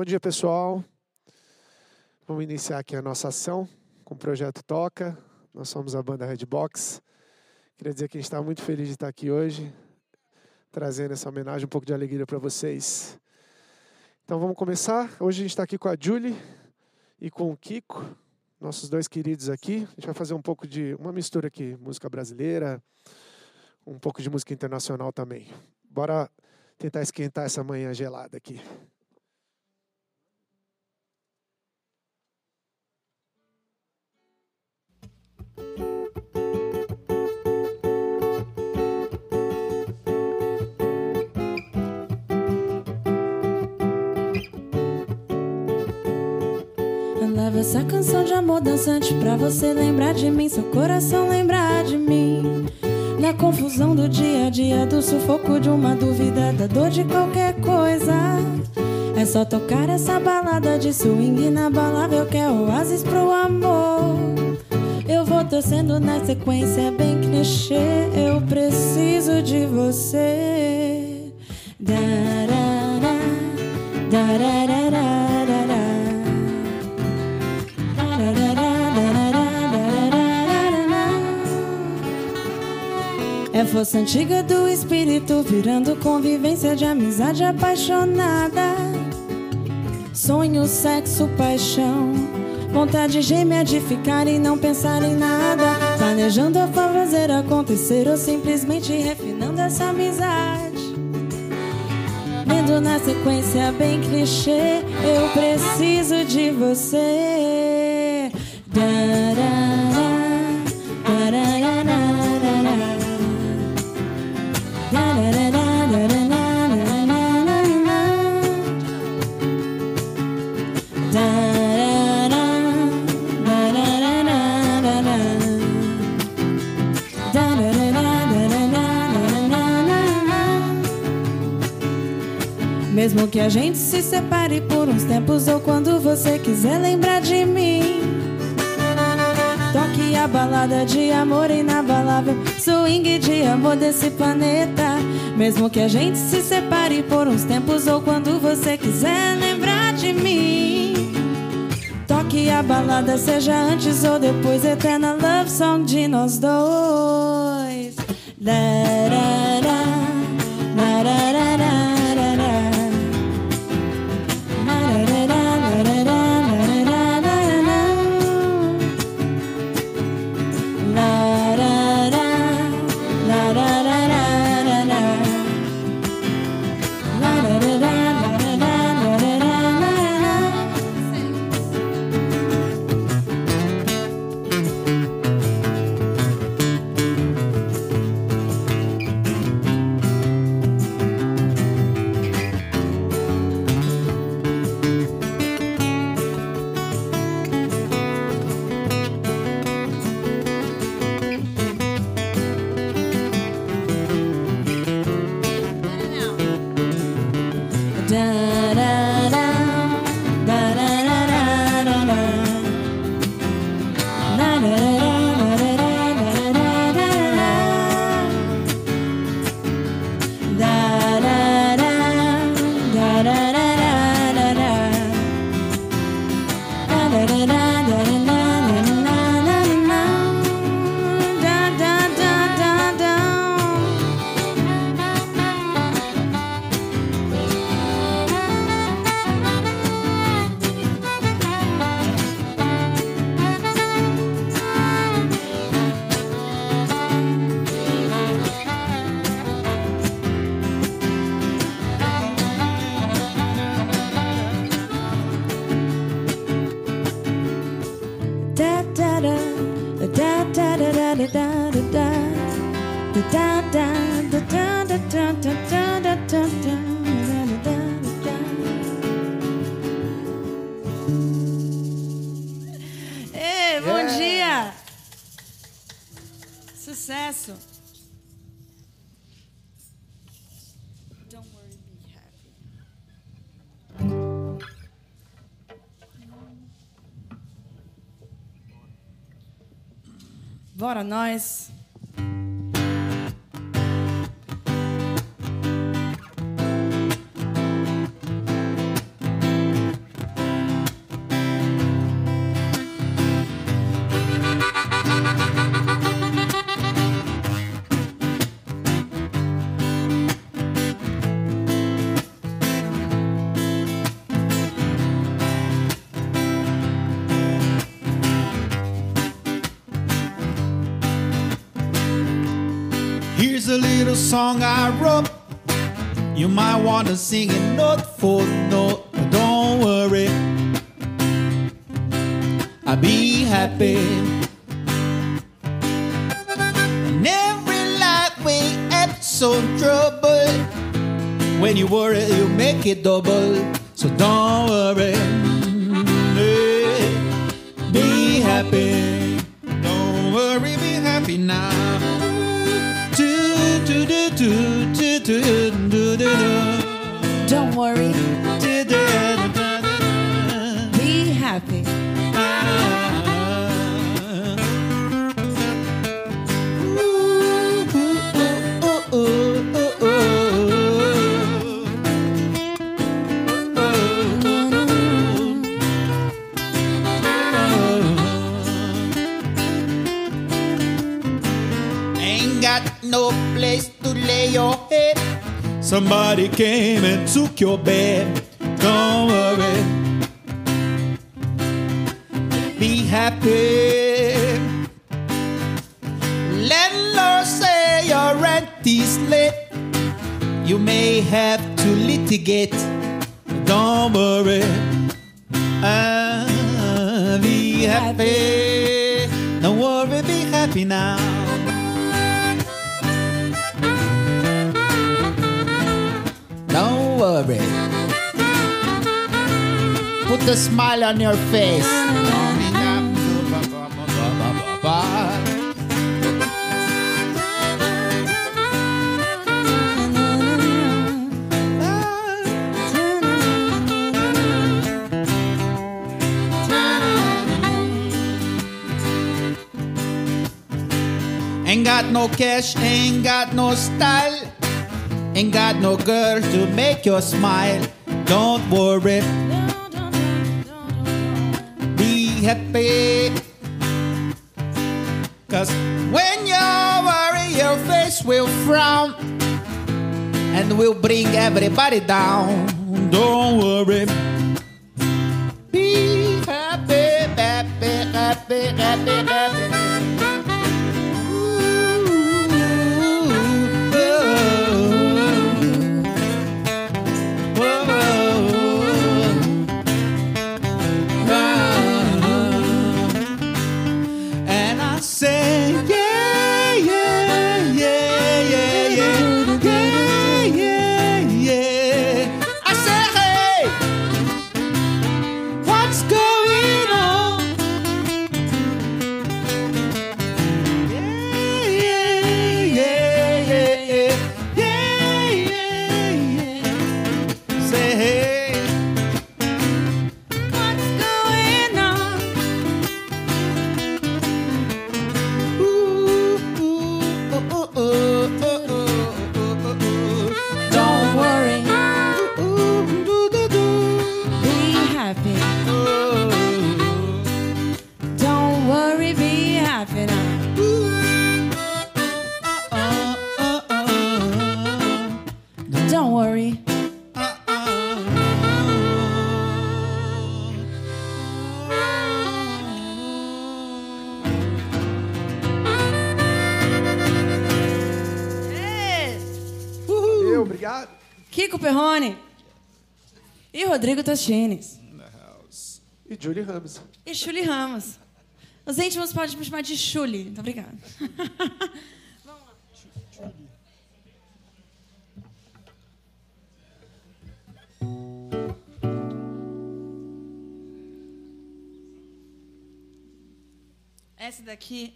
Bom dia, pessoal. Vamos iniciar aqui a nossa ação com o projeto Toca. Nós somos a banda Redbox. Queria dizer que a gente está muito feliz de estar aqui hoje, trazendo essa homenagem, um pouco de alegria para vocês. Então vamos começar. Hoje a gente está aqui com a Julie e com o Kiko, nossos dois queridos aqui. A gente vai fazer um pouco de uma mistura aqui, música brasileira, um pouco de música internacional também. Bora tentar esquentar essa manhã gelada aqui. Leva essa canção de amor dançante pra você lembrar de mim, seu coração lembrar de mim. Na confusão do dia a dia, do sufoco de uma dúvida, da dor de qualquer coisa. É só tocar essa balada de swing inabalável que é oásis pro amor. Vou torcendo na sequência, bem clichê. Eu preciso de você. Darará, darará. É força antiga do espírito virando convivência de amizade apaixonada. Sonho, sexo, paixão. Vontade gêmea de ficar e não pensar em nada. Planejando a fazer acontecer ou simplesmente refinando essa amizade. Lendo na sequência bem clichê, eu preciso de você. Darará, Mesmo que a gente se separe por uns tempos ou quando você quiser lembrar de mim. Toque a balada de amor inabalável, swing de amor desse planeta. Mesmo que a gente se separe por uns tempos ou quando você quiser lembrar de mim. Toque a balada, seja antes ou depois, eterna love song de nós dois. Larará, Bora nós! A little song I wrote. You might want to sing it note for note, but don't worry. I'll be happy. And every life we some trouble. When you worry, you make it double. Smile. Don't worry, be happy. Cause when you worry, your face will frown and will bring everybody down. E Rodrigo Tostines. E Julie Ramos. E Chuli Ramos. Os íntimos podem me chamar de Chuli. Muito obrigada. Vamos lá. Essa daqui.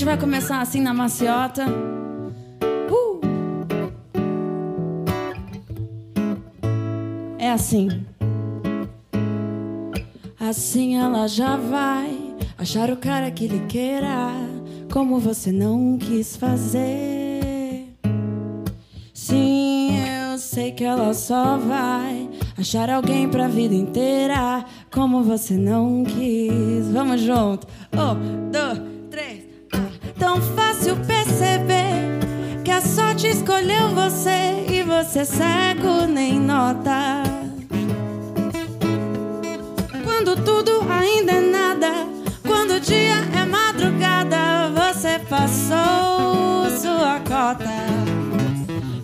Gente vai começar assim na maciota. Uh! É assim. Assim ela já vai achar o cara que lhe queira, como você não quis fazer. Sim, eu sei que ela só vai achar alguém pra vida inteira, como você não quis. Vamos junto. Um, dois, três. Tão fácil perceber que a sorte escolheu você e você cego nem nota. Quando tudo ainda é nada, quando o dia é madrugada, você passou sua cota.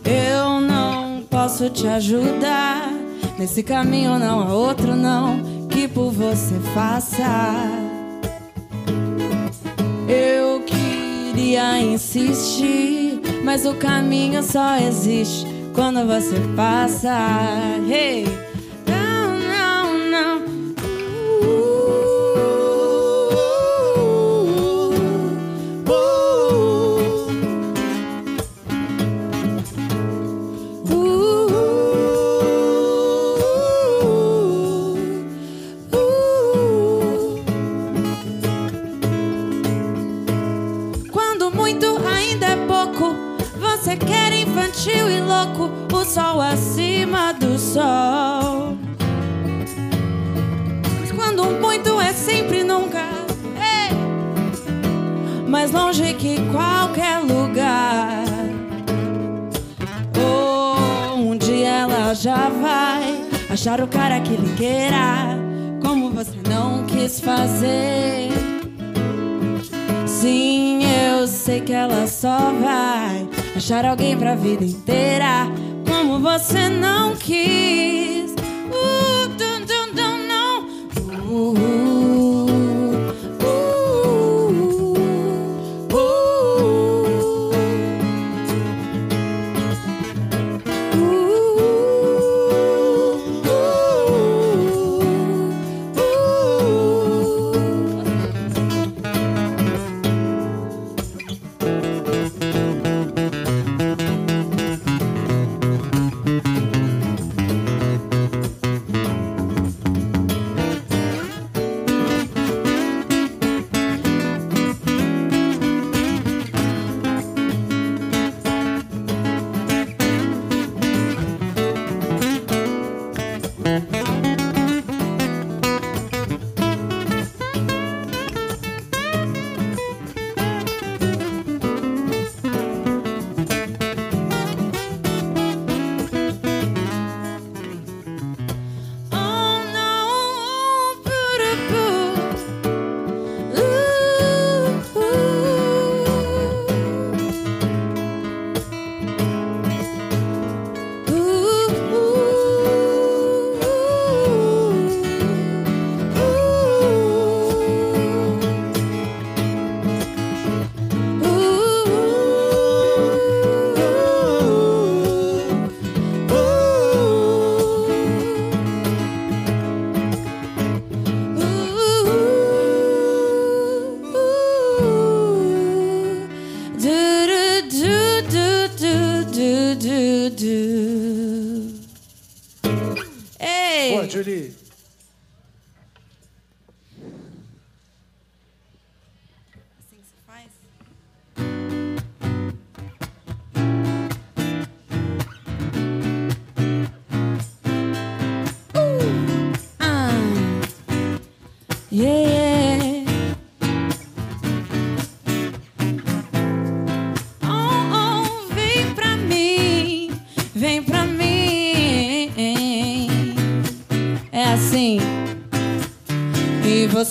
Eu não posso te ajudar. Nesse caminho não há outro não que por você faça. Eu queria insistir, mas o caminho só existe quando você passa. Hey, não, não, não. Sol acima do sol. Quando um muito é sempre nunca, ei, mais longe que qualquer lugar. Oh, um dia ela já vai achar o cara que lhe queira, como você não quis fazer. Sim, eu sei que ela só vai achar alguém pra vida inteira, você não quis. Uh, dum, dum, dum, não. Uh, uh,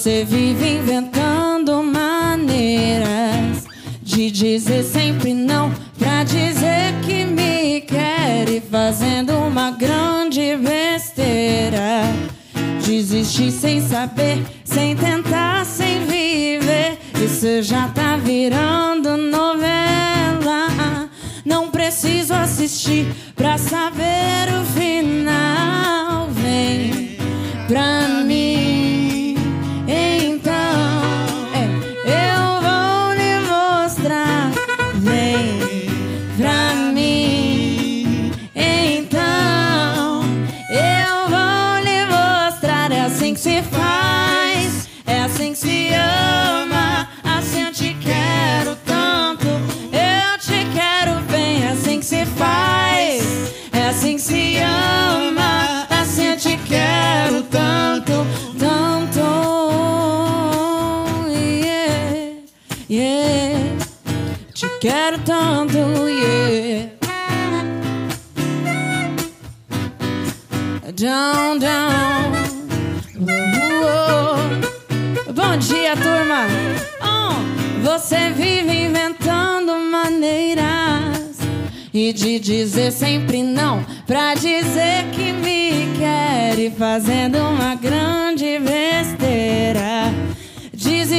você vive inventando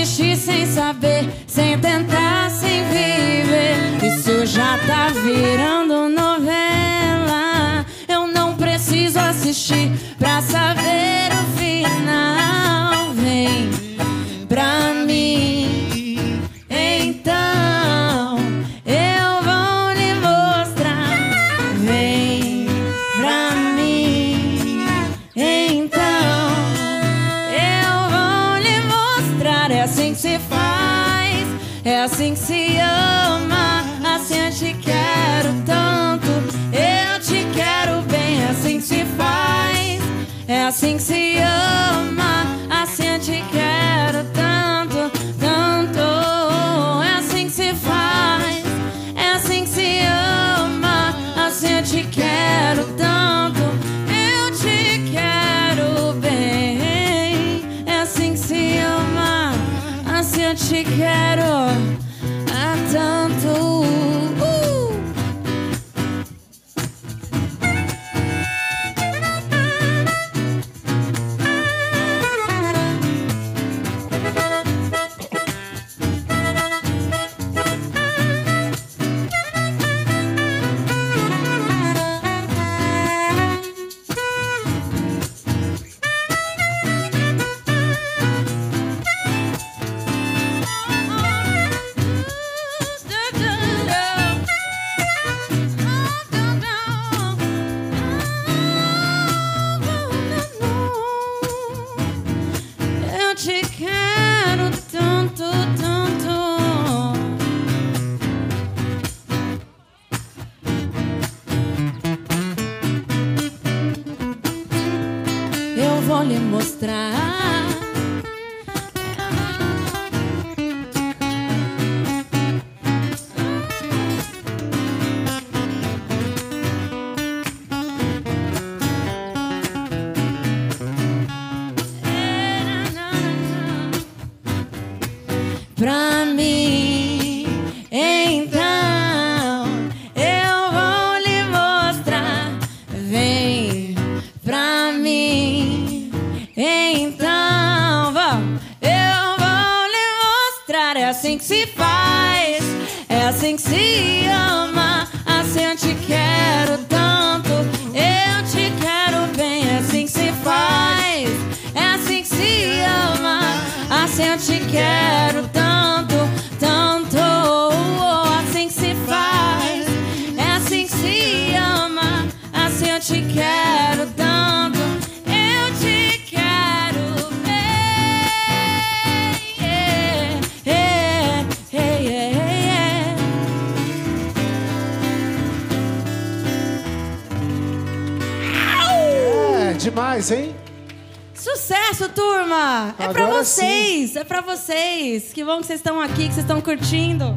Desistir sem saber, sem tentar, sem viver. Isso já tá virando novela. Eu não preciso assistir pra saber assim que se vocês. Que bom que vocês estão aqui, que vocês estão curtindo.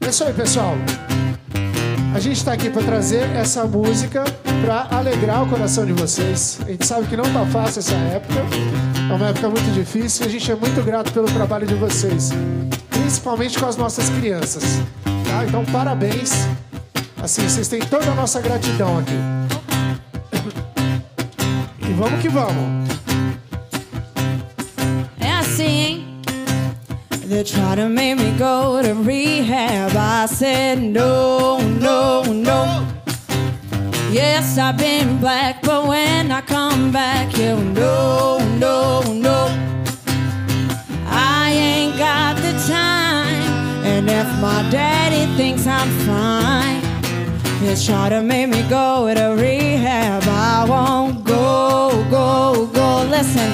É isso aí, pessoal. A gente está aqui para trazer essa música para alegrar o coração de vocês. A gente sabe que não tá fácil essa época. É uma época muito difícil e a gente é muito grato pelo trabalho de vocês, principalmente com as nossas crianças. Tá? Então, parabéns. Assim, vocês têm toda a nossa gratidão aqui. E vamos que vamos. Try to make me go to rehab. I said no, no, no. Yes, I've been black, but when I come back, you no, no, no. I ain't got the time, and if my daddy thinks I'm fine, he's try to make me go to rehab. I won't go, go, go. Listen.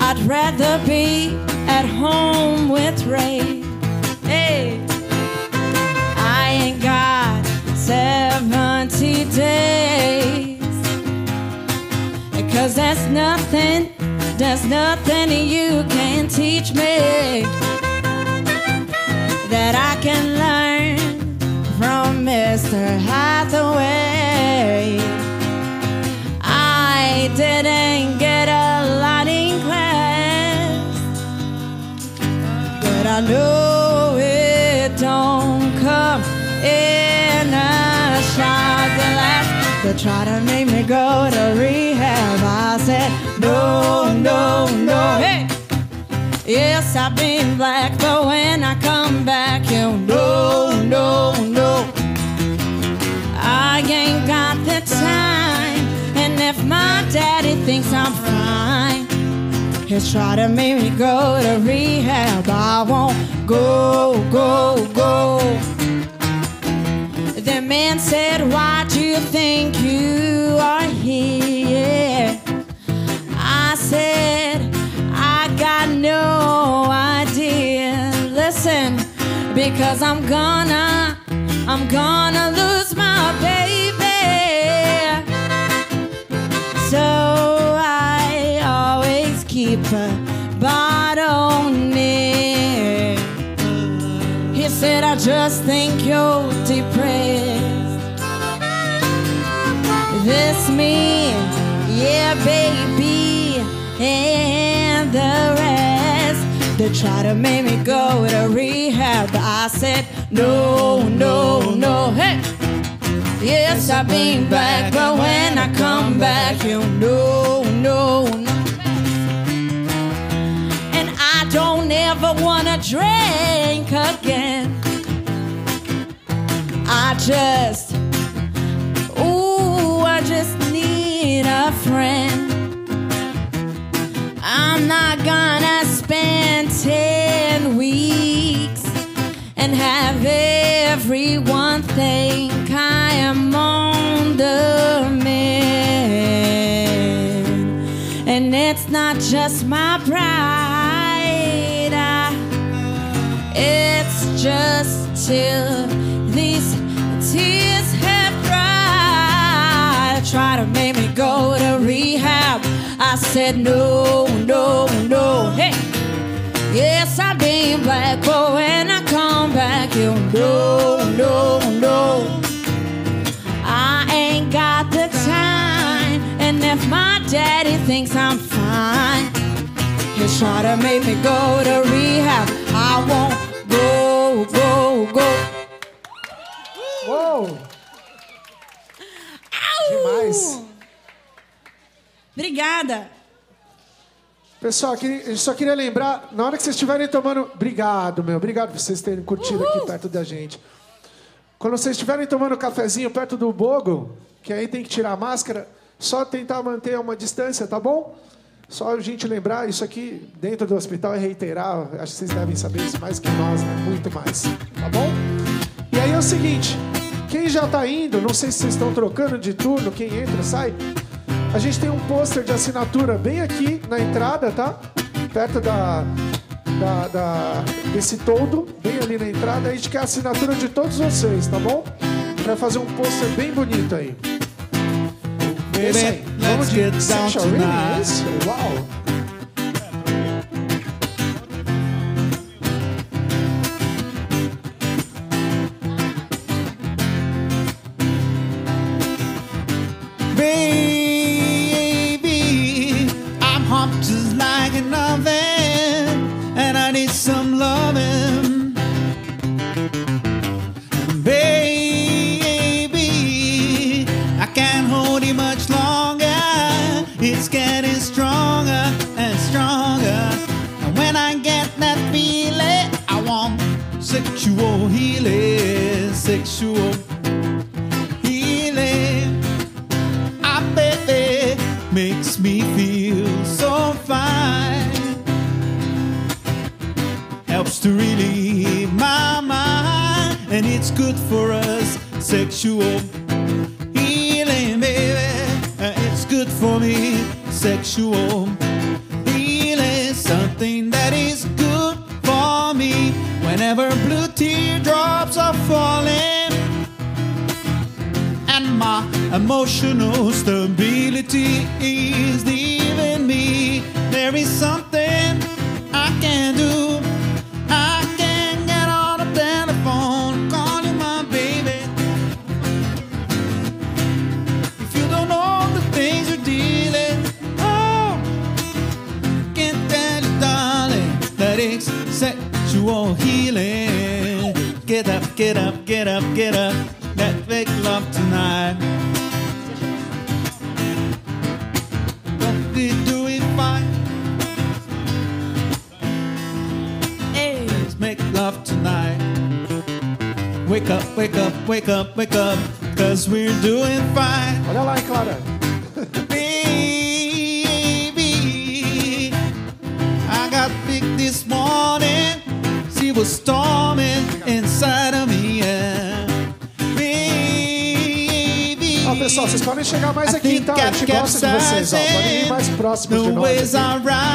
I'd rather be at home with Ray. Hey, I ain't got 70 days. Cause there's nothing, there's nothing you can teach me that I can learn from Mr. Hathaway. I know it don't come in a shot glass. They try to make me go to rehab. I said, no, no, no. Hey! Yes, I've been black, but when I come back, you know, no, no. He'll try to make me go to rehab. I won't go, go, go. The man said, Why do you think you are here? I said, I got no idea. Listen, because I'm gonna, I'm gonna lose my baby. A bottle near. He said, I just think you're depressed. This me, yeah, baby, and the rest. They try to make me go to rehab, but I said, no, no, no, hey. Yes, I've been back, but when I come back, you know, no, no. I wanna drink again. I just, ooh, I just need a friend. I'm not gonna spend 10 weeks and have everyone think I am on the mend. And it's not just my pride, just till these tears have dried. Try to make me go to rehab. I said no, no, no. Hey. Yes, I've been black, but when I come back, you'll know, no, no. I ain't got the time, and if my daddy thinks I'm fine, he'll try to make me go to rehab. I won't go, go, go. Uou! Demais. Obrigada. Pessoal, aqui, eu só queria lembrar, na hora que vocês estiverem tomando. Obrigado, meu. Obrigado por vocês terem curtido aqui perto da gente. Quando vocês estiverem tomando um cafezinho perto do Bogo, que aí tem que tirar a máscara, só tentar manter uma distância, tá bom? Só a gente lembrar, isso aqui dentro do hospital é reiterar, acho que vocês devem saber isso mais que nós, né? Muito mais, tá bom? E aí é o seguinte, quem já tá indo, não sei se vocês estão trocando de turno, quem entra, sai. A gente tem um pôster de assinatura bem aqui na entrada, tá? Perto da, da, da- desse todo, bem ali na entrada. A gente quer a assinatura de todos vocês, tá bom? Pra fazer um pôster bem bonito aí. Esse aí. Baby, Vamos let's de get down Essential Really, é tonight. isso?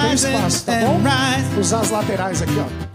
Tem espaço, tá bom? Usar as laterais aqui, ó.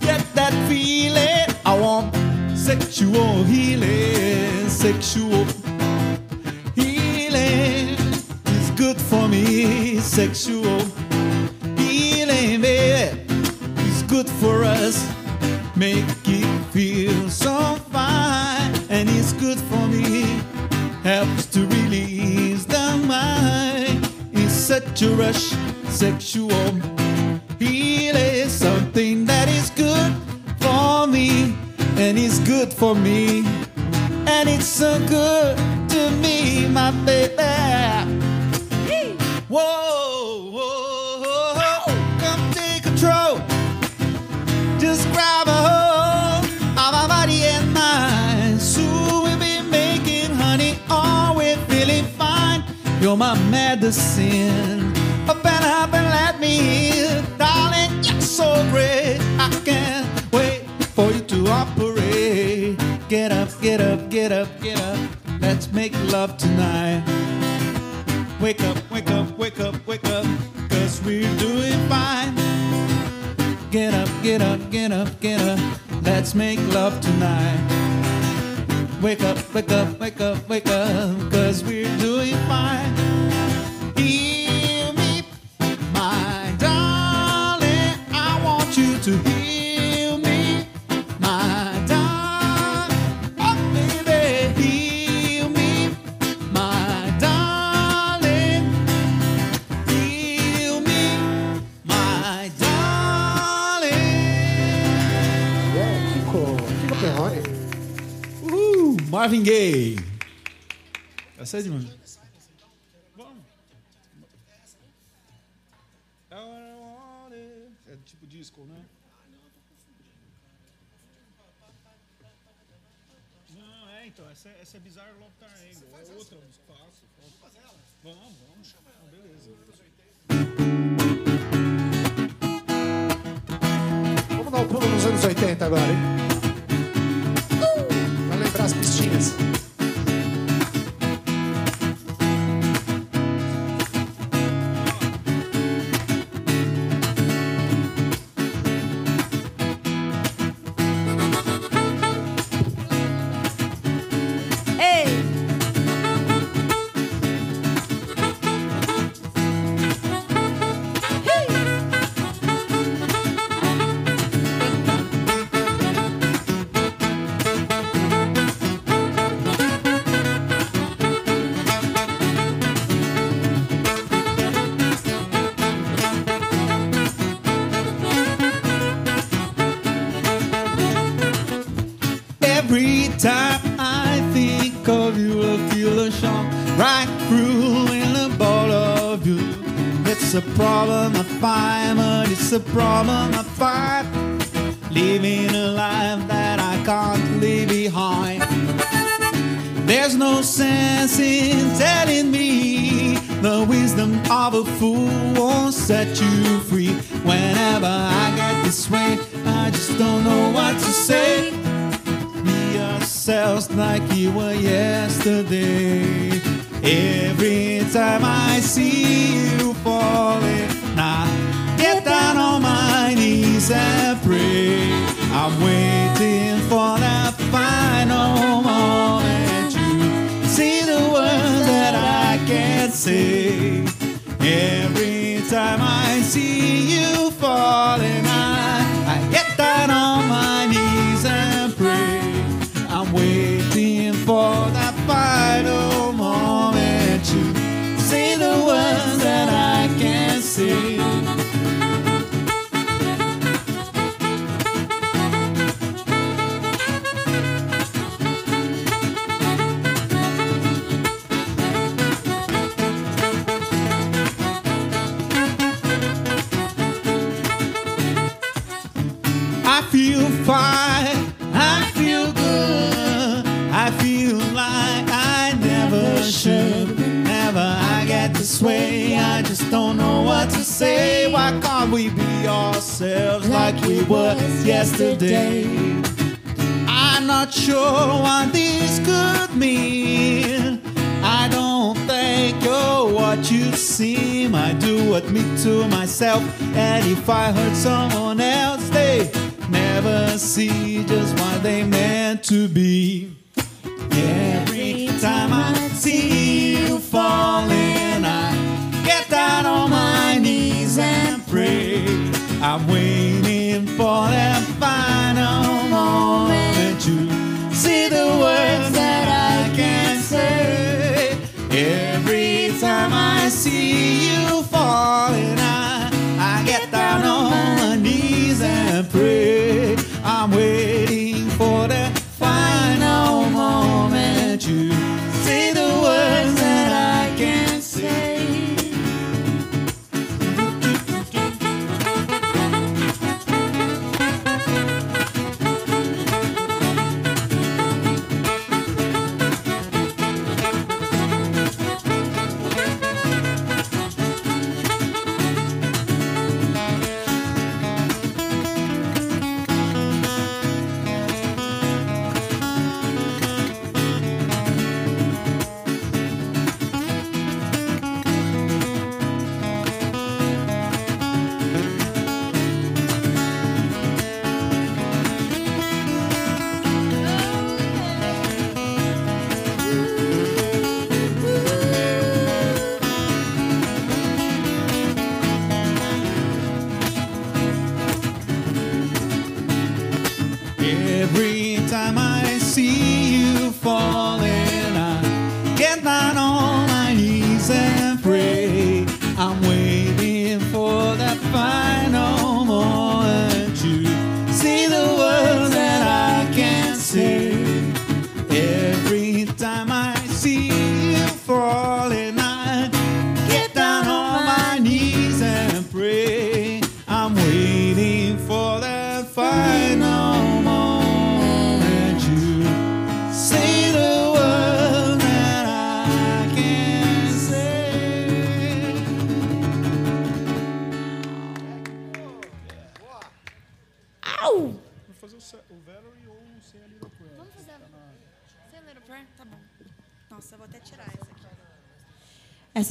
up, get up, let's make love tonight. Wake up, wake up, wake up, wake up, cause we're doing fine. vinguei. Essa é de mim. É tipo disco, né? Não, é então, essa, é, essa é Bizarre Love Triangle. É outra, um espaço. Vamos fazer ela? Vamos, vamos. Ah, beleza. Vamos dar o um pulo nos anos 80 agora, hein? friends. It's a problem I find, but it's a problem I fight. Living a life that I can't leave behind. There's no sense in telling me the wisdom of a fool won't set you free. Whenever I get this way, I just don't know what to say. Be yourselves like you were yesterday. Every time I see you glory. Now get down on my knees and pray. I'm waiting. yesterday. I'm not sure what this could mean. I don't think you're what you seem. I do admit to myself, and if I hurt someone else, they never see just what they meant to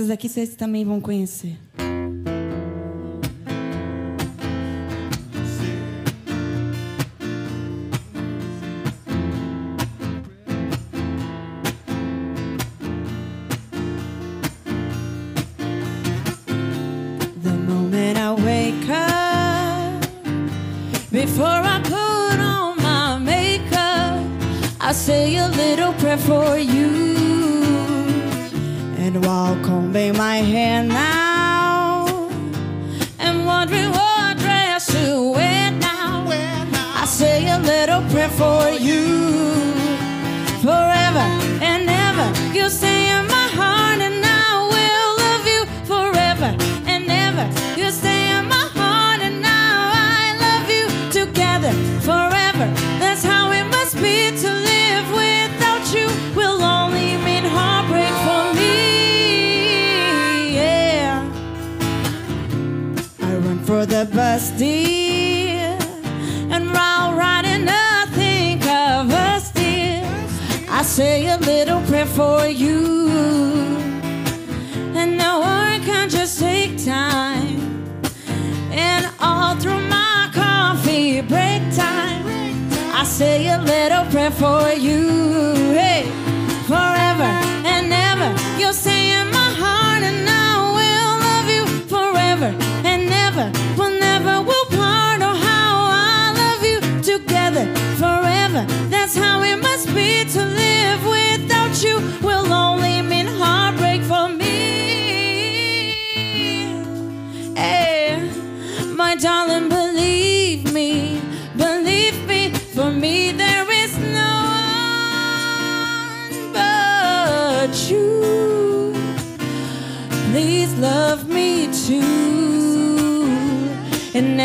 Essas aqui vocês também vão conhecer.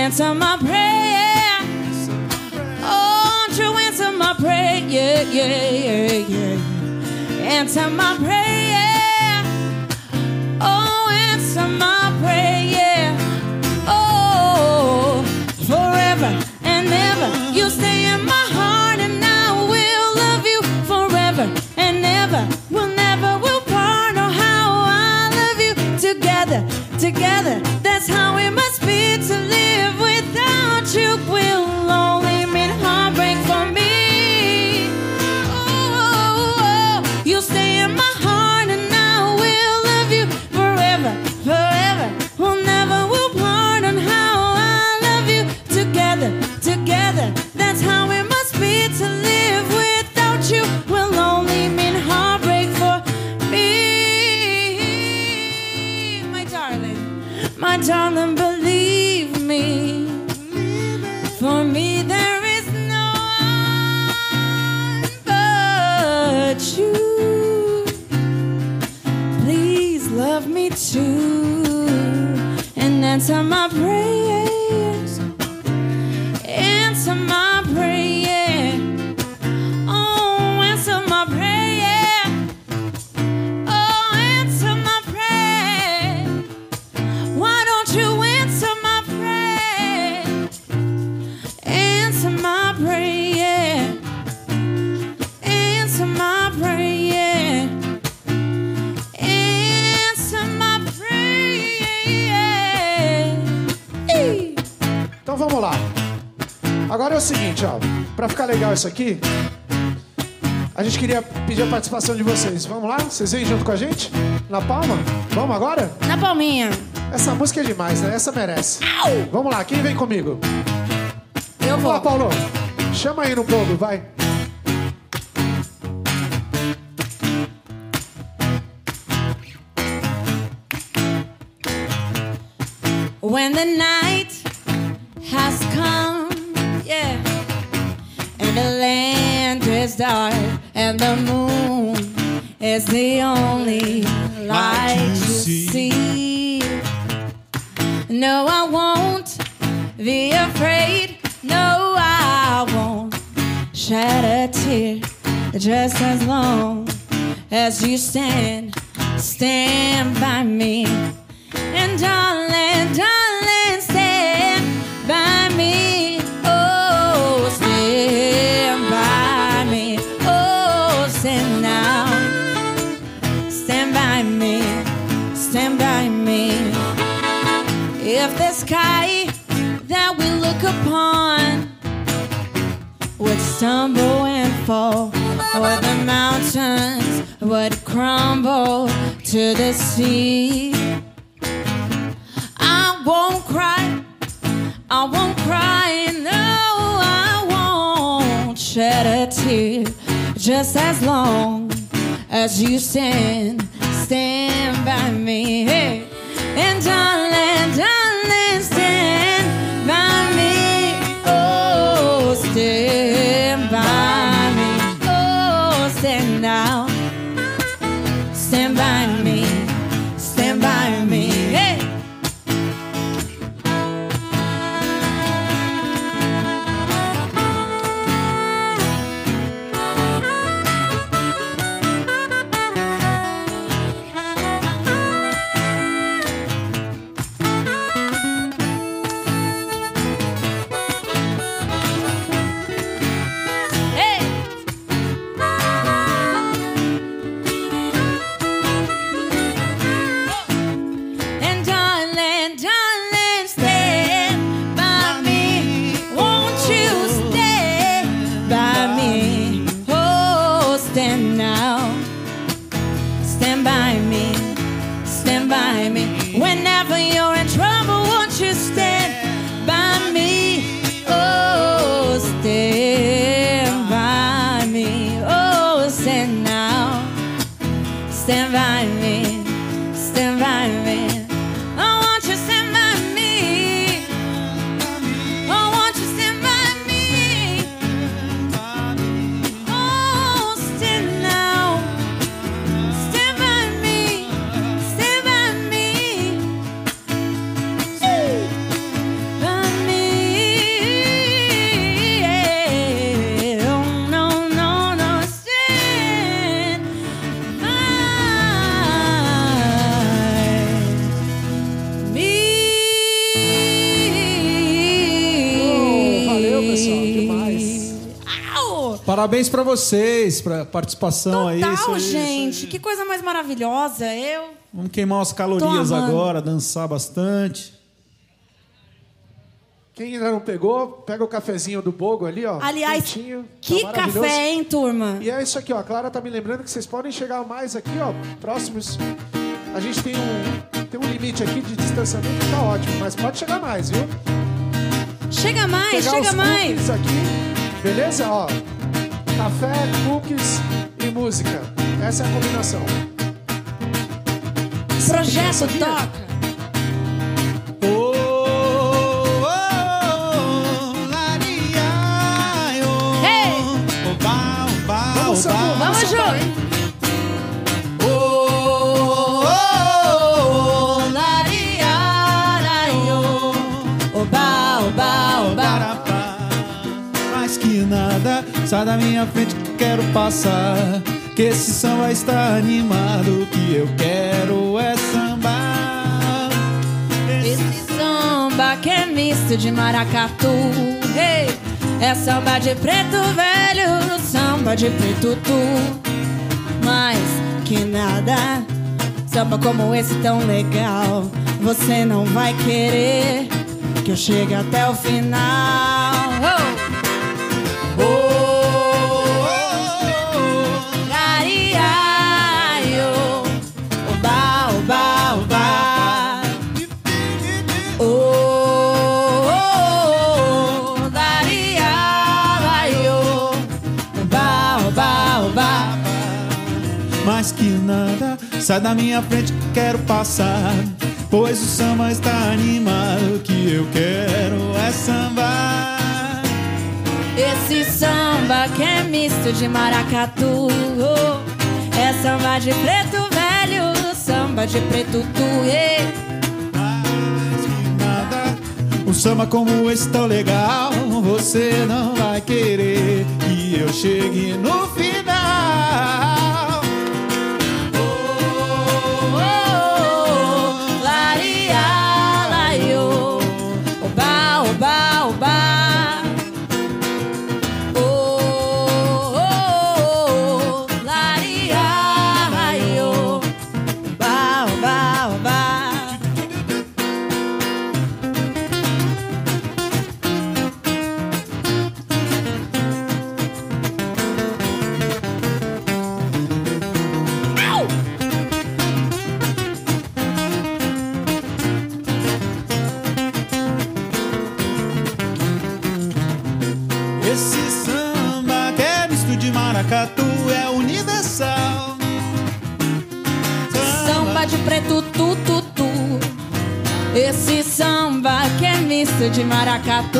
answer my prayer. Oh, won't you answer my prayer? Yeah, yeah, yeah, yeah. Answer my prayer. Aqui, a gente queria pedir a participação de vocês. Vamos lá? Vocês vêm junto com a gente? Na palma? Vamos agora? Na palminha. Essa música é demais, né? Essa merece. Vamos lá, quem vem comigo? Eu Vamos lá, vou. Paulo. Chama aí no povo, vai. When the night dark, and the moon is the only light you see. No, I won't be afraid. No, I won't shed a tear just as long as you stand, stand by me. And darling, darling, stumble and fall, or the mountains would crumble to the sea. I won't cry, I won't cry, no, I won't shed a tear just as long as you stand, stand by me. Hey. And darling, darling, Parabéns pra vocês, pra participação aí. isso Total, aí, isso gente. aí. Que coisa mais maravilhosa. Eu. Vamos queimar as calorias agora, dançar bastante. Quem ainda não pegou, pega o cafezinho do Bogo ali, ó. Aliás, quentinho, tá que maravilhoso. café, hein, turma? E é isso aqui, ó. A Clara tá me lembrando que vocês podem chegar mais aqui, ó, próximos. A gente tem um, tem um limite aqui de distanciamento que tá ótimo, mas pode chegar mais, viu? Chega mais, Pegar chega os mais. aqui, beleza? Ó, café, cookies e música. Essa é a combinação. Projeto? Toca. Sai da minha frente que quero passar. Que esse samba está animado, que eu quero é sambar. Esse samba que é misto de maracatu. Hey! É samba de preto velho, samba de preto tu. Mais que nada, samba como esse tão legal. Você não vai querer que eu chegue até o final. Sai da minha frente que quero passar. Pois o samba está animado, que eu quero é sambar. Esse samba que é misto de maracatu. oh. É samba de preto velho, samba de preto tu. eh. Mais que nada, um samba como esse tão legal, você não vai querer que eu chegue no final. 14.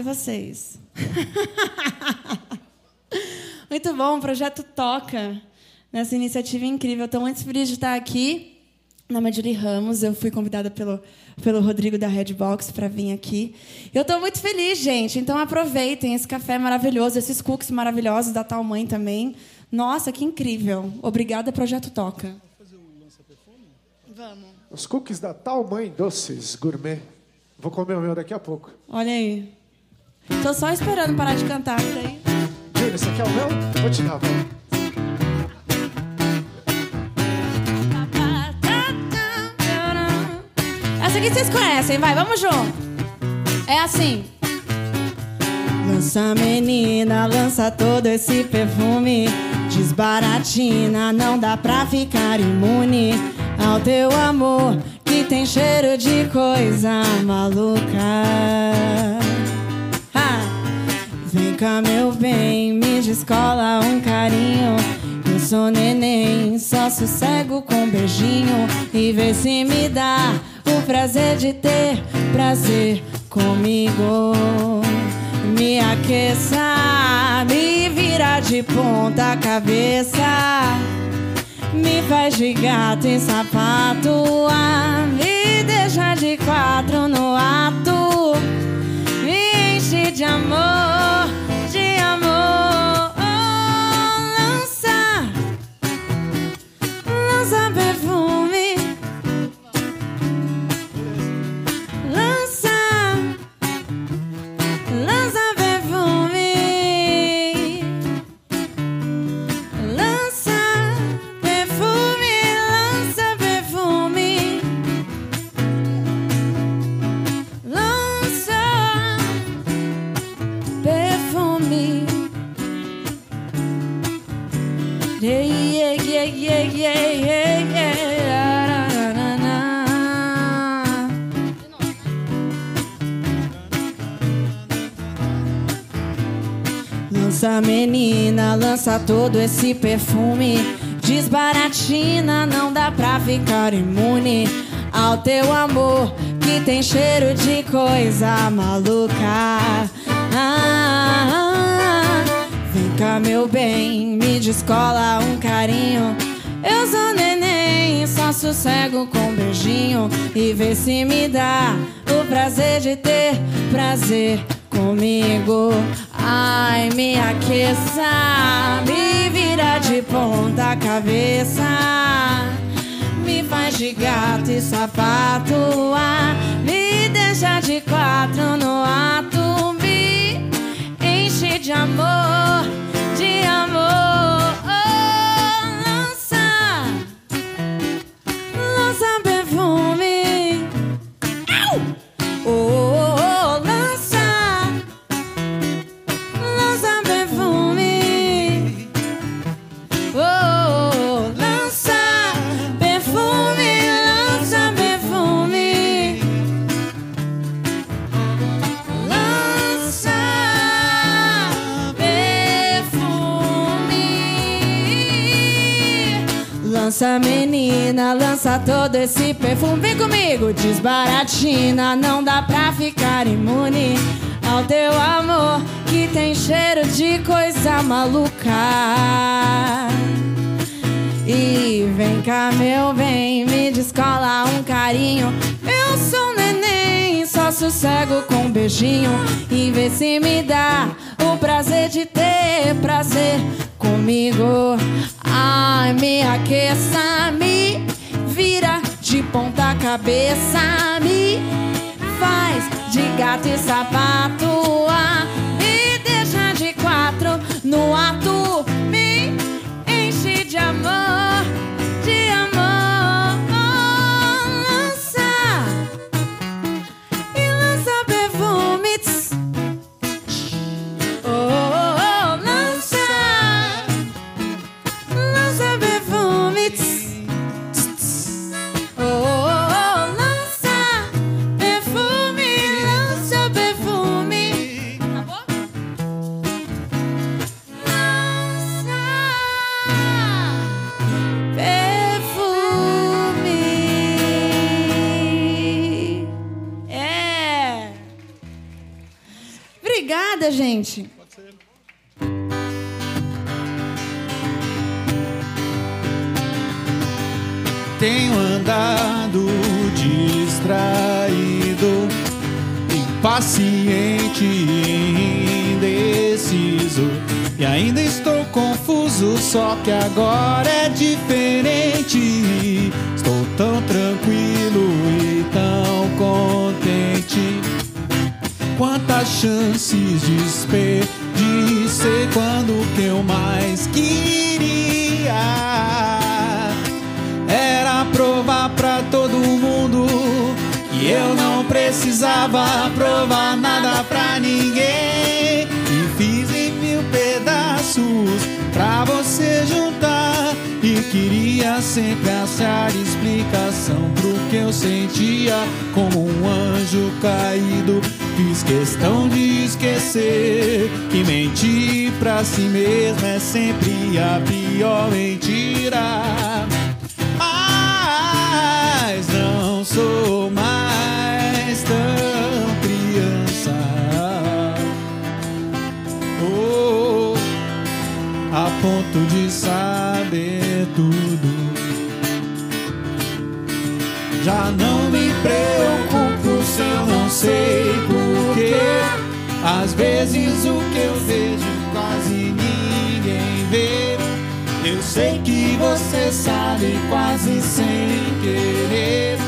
E vocês? Muito bom, o projeto Toca, nessa iniciativa incrível. Estou muito feliz de estar aqui. É Julie Ramos, eu fui convidada pelo, pelo Rodrigo da Redbox para vir aqui. Eu estou muito feliz, gente, então aproveitem esse café maravilhoso, esses cookies maravilhosos da Tal Mãe também. Nossa, que incrível. Obrigada, Projeto Toca. Vamos. Os cookies da Tal Mãe Doces Gourmet. Vou comer o meu daqui a pouco. Olha aí. Tô só esperando parar de cantar, daí. Júlio, esse aqui é o meu? Vou te dar, vai. Essa aqui vocês conhecem, vai, vamos junto. É assim. Lança menina, lança todo esse perfume. Desbaratina, não dá pra ficar imune ao teu amor que tem cheiro de coisa maluca. Cá, meu bem, me descola um carinho. Eu sou neném, só sossego com beijinho. E vê se me dá o prazer de ter prazer comigo. Me aqueça, me vira de ponta cabeça. Me faz de gato em sapato, ah, me deixa de quatro no ato. Me enche de amor. Lança todo esse perfume. Desbaratina, não dá pra ficar imune ao teu amor que tem cheiro de coisa maluca. Ah, vem cá, meu bem, me descola um carinho. Eu sou neném, só sossego com beijinho e vê se me dá o prazer de ter prazer comigo. Ai, me aqueça, me vira de ponta cabeça, me faz de gato e sapato, ah, me deixa de quatro no ato, me enche de amor, de amor. Lança menina, lança todo esse perfume. Vem comigo, desbaratina. Não dá pra ficar imune ao teu amor que tem cheiro de coisa maluca. E vem cá, meu bem, me descola um carinho. Eu sou neném, só sossego com um beijinho. E vê se me dá o prazer de ter prazer comigo. Ai, me aqueça, me vira de ponta cabeça, me faz de gato e sapato. Ah, Gente. Tenho andado distraído, impaciente e indeciso. E ainda estou confuso, só que agora é diferente. Estou tão tranquilo e tão contente quantas chances desperdicei quando que eu mais queria. Era provar pra todo mundo que eu não precisava provar nada pra ninguém. E fiz em mil pedaços pra você juntar queria sempre achar explicação pro que eu sentia como um anjo caído. Fiz questão de esquecer que mentir pra si mesmo é sempre a pior mentira. Já não me preocupo se eu não sei porquê. Às vezes o que eu vejo quase ninguém vê. Eu sei que você sabe quase sem querer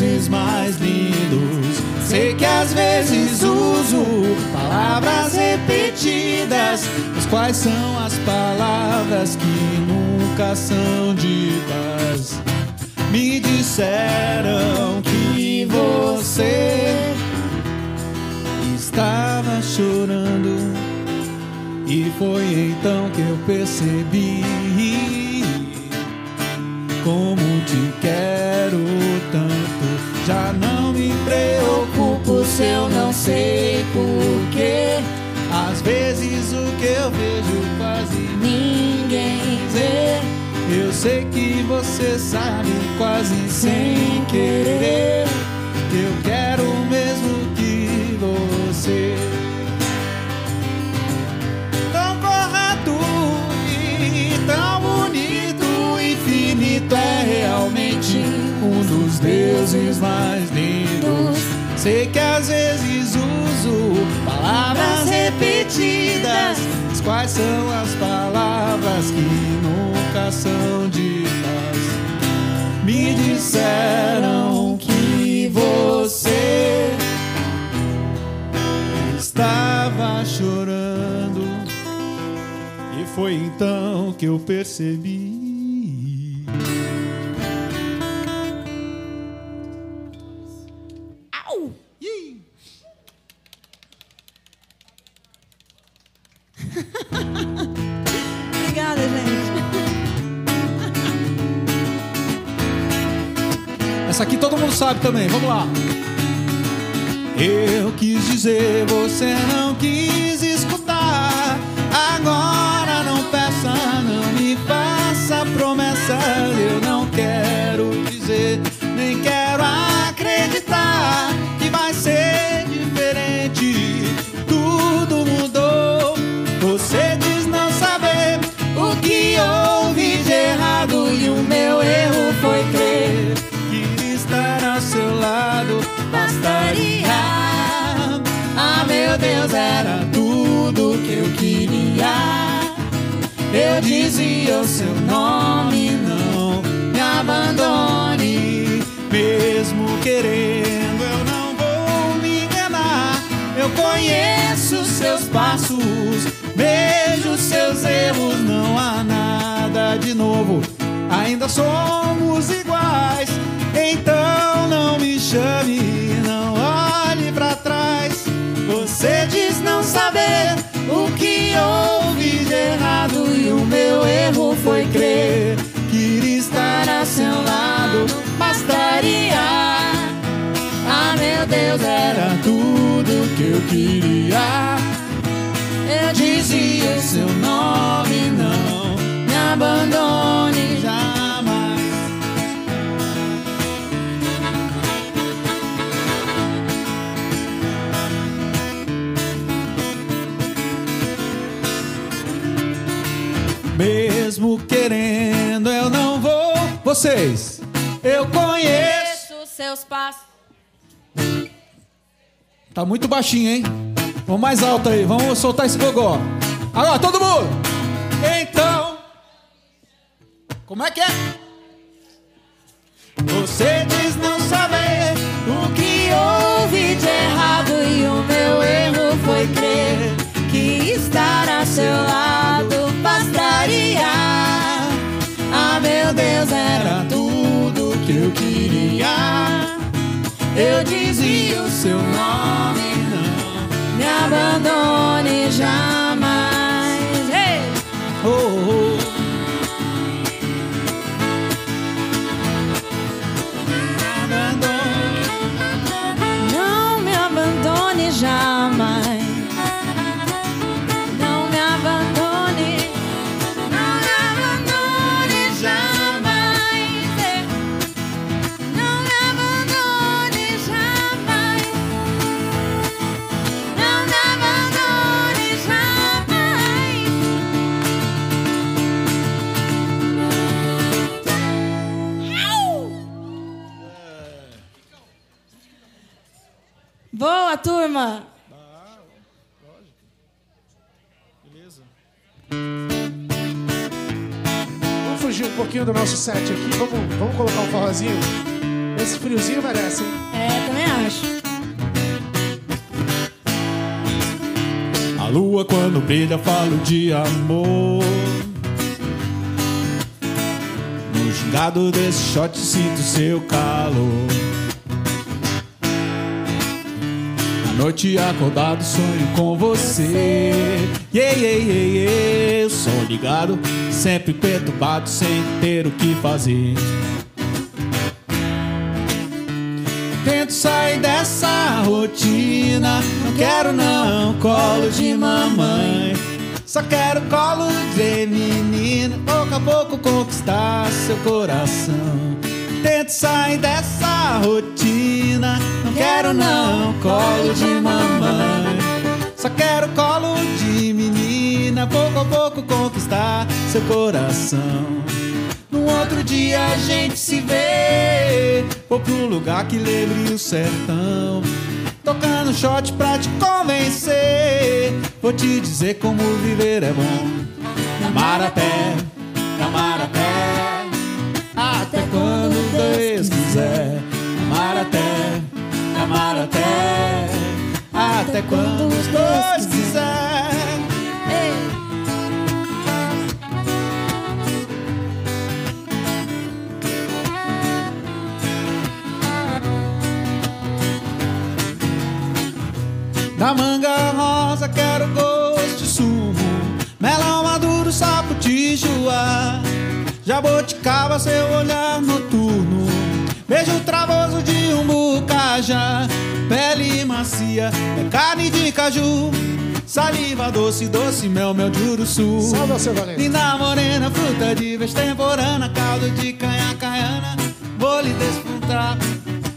deuses mais lindos. Sei que às vezes uso palavras repetidas, mas quais são as palavras que nunca são ditas? Me disseram que você estava chorando. E foi então que eu percebi como te quero tanto. Já não me preocupo se eu não sei porquê. Às vezes o que eu vejo quase ninguém vê. Eu sei que você sabe quase sem querer que eu deuses mais lindos. Sei que às vezes uso palavras repetidas, mas quais são as palavras que nunca são ditas? Me disseram que você estava chorando. E foi então que eu percebi. Essa aqui todo mundo sabe também, vamos lá. Eu quis dizer, você não quis escutar. Agora não peça, não me faça promessa. Eu não quero Dizia o seu nome, não me abandone. Mesmo querendo, eu não vou me enganar. Eu conheço seus passos, vejo seus erros, não há nada de novo. Ainda somos iguais, então não me chame, não olhe pra trás. Você diz não saber o que houve Vocês, eu conheço. Seus passos. Tá muito baixinho, hein? Vamos mais alto aí, vamos soltar esse gogó. Agora, todo mundo! Então. Como é que é? Você diz não seu nome, não. Me abandone jamais. Boa, turma! Beleza? Vamos fugir um pouquinho do nosso set aqui. Vamos, vamos colocar um forrozinho? Esse friozinho merece, hein? É, também acho. A lua quando brilha falo de amor. No gingado desse shot sinto seu calor. Noite acordado sonho com você. Yeah, yeah, yeah, yeah. Eu sou ligado, sempre perturbado sem ter o que fazer. Tento sair dessa rotina. Não quero não colo de mamãe. Só quero colo de menina. Pouco a pouco conquistar seu coração. Tento sair dessa rotina. Não quero não colo de mamãe. Só quero colo de menina. Pouco a pouco conquistar seu coração. No outro dia a gente se vê. Vou um lugar que lembre o sertão. Tocando shot pra te convencer. Vou te dizer como viver é bom. Amar a pé, amar até. Até quando os dois quiser. Ei! Da manga rosa quero gosto de sumo Melão maduro, sapo de joá Jaboticaba, seu olhar noturno Beijo travoso de um bucajá Pele macia, é carne de caju Saliva doce, doce, mel, mel de uruçu. Salve, seu Valente. Linda morena, fruta de vez temporana Caldo de canha, caiana Vou lhe desfrutar.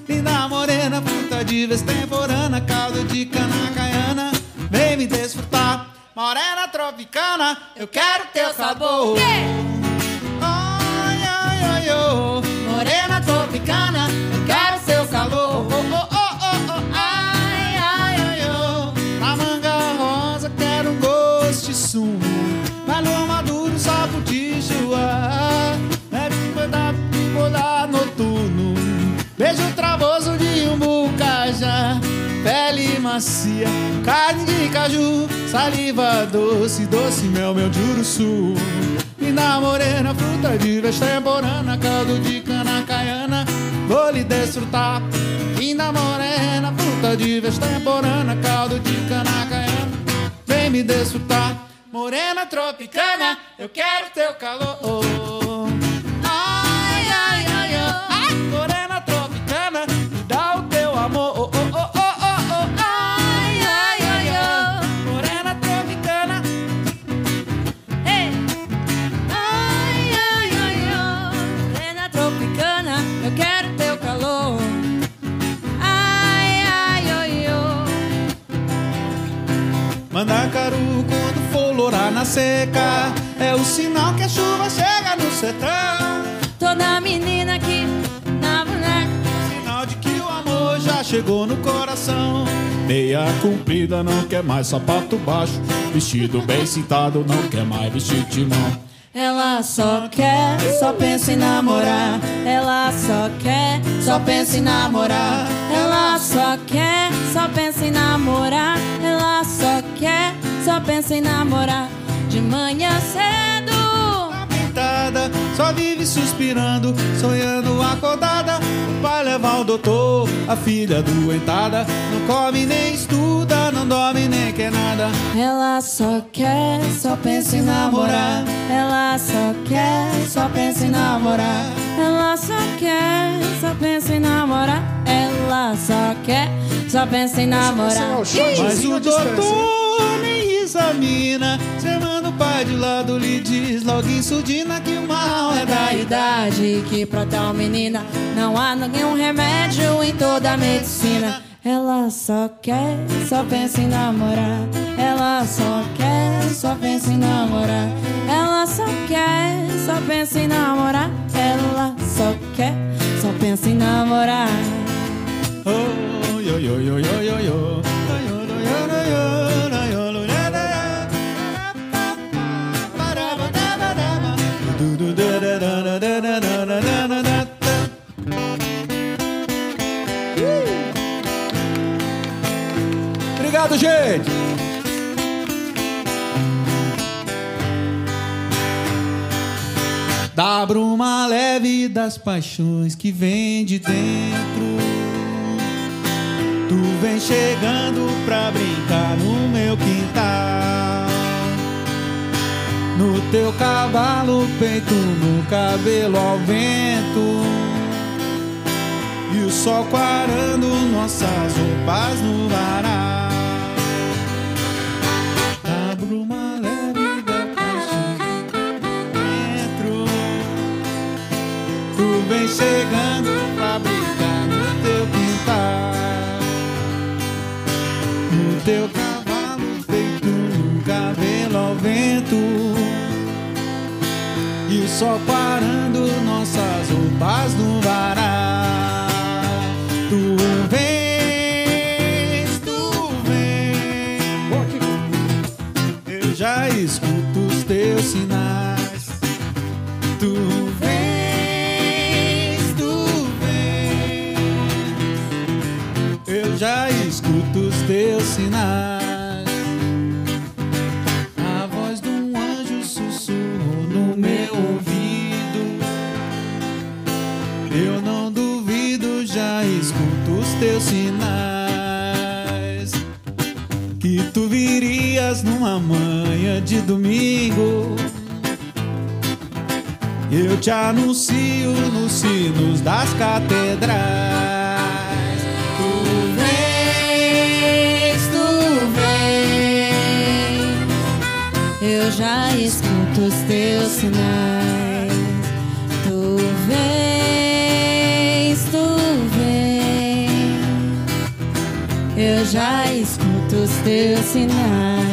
Linda morena, fruta de vez temporana Caldo de cana, caiana Vem me desfrutar. Morena tropicana Eu quero teu sabor. Ai, ai, ai, oh. Tropicana Eu quero seu calor. Oh, oh, oh, oh, oh. Ai, ai, ai, oh. Na manga rosa quero um gosto de sumo. Melão maduro, sapo de joá. Um de bolar noturno. Beijo travoso de um bucajá. Pele macia, carne de caju Saliva doce, doce, mel, mel de uruçu Linda morena, fruta de vez temporana Caldo de cana caiana, vou lhe desfrutar. Linda morena, fruta de vez temporana Caldo de cana caiana, vem me desfrutar. Morena tropicana, eu quero teu calor na seca É o sinal que a chuva chega no sertão Toda menina que na boneca. Sinal de que o amor já chegou no coração Meia comprida não quer mais sapato baixo Vestido bem cintado não quer mais vestir de mão Ela só quer, só pensa em namorar. Ela só quer, só pensa em namorar. Ela só quer, só pensa em namorar. Ela só quer, só pensa em namorar. De manhã cedo. Pintada, só vive suspirando Sonhando acordada Para vai levar o doutor. A filha doentada não come nem estuda, não dorme nem quer nada. Ela só quer, só pensa em namorar. Ela só quer, só pensa em namorar. Ela só quer, só pensa em namorar. Ela só quer, só pensa em é namorar. o shotzinho Mas o doutor nem examina. Semana o pai de lado lhe diz logo em surdina que o mal é É da da idade. idade que pra tal menina não há nenhum remédio em toda a medicina. Ela só quer, só pensa em namorar. Ela só quer, só pensa em namorar. Ela só quer, só pensa em namorar. Ela só quer, só pensa em namorar. Oh, yo, yo, yo, yo, yo, yo. Obrigado, gente! Da bruma leve das paixões que vem de dentro. Tu vem chegando pra brincar no meu quintal. No teu cavalo, peito no cabelo ao vento. E o sol quarando nossas roupas no varal. Bruma leve da dentro. Tu vem chegando pra brincar no teu quintal. No teu cavalo feito no cabelo ao vento. E o sol parando nossas roupas no de domingo. Eu te anuncio nos sinos das catedrais. Tu vens, tu vens. Eu já escuto os teus sinais. Tu vens, tu vens. Eu já escuto os teus sinais.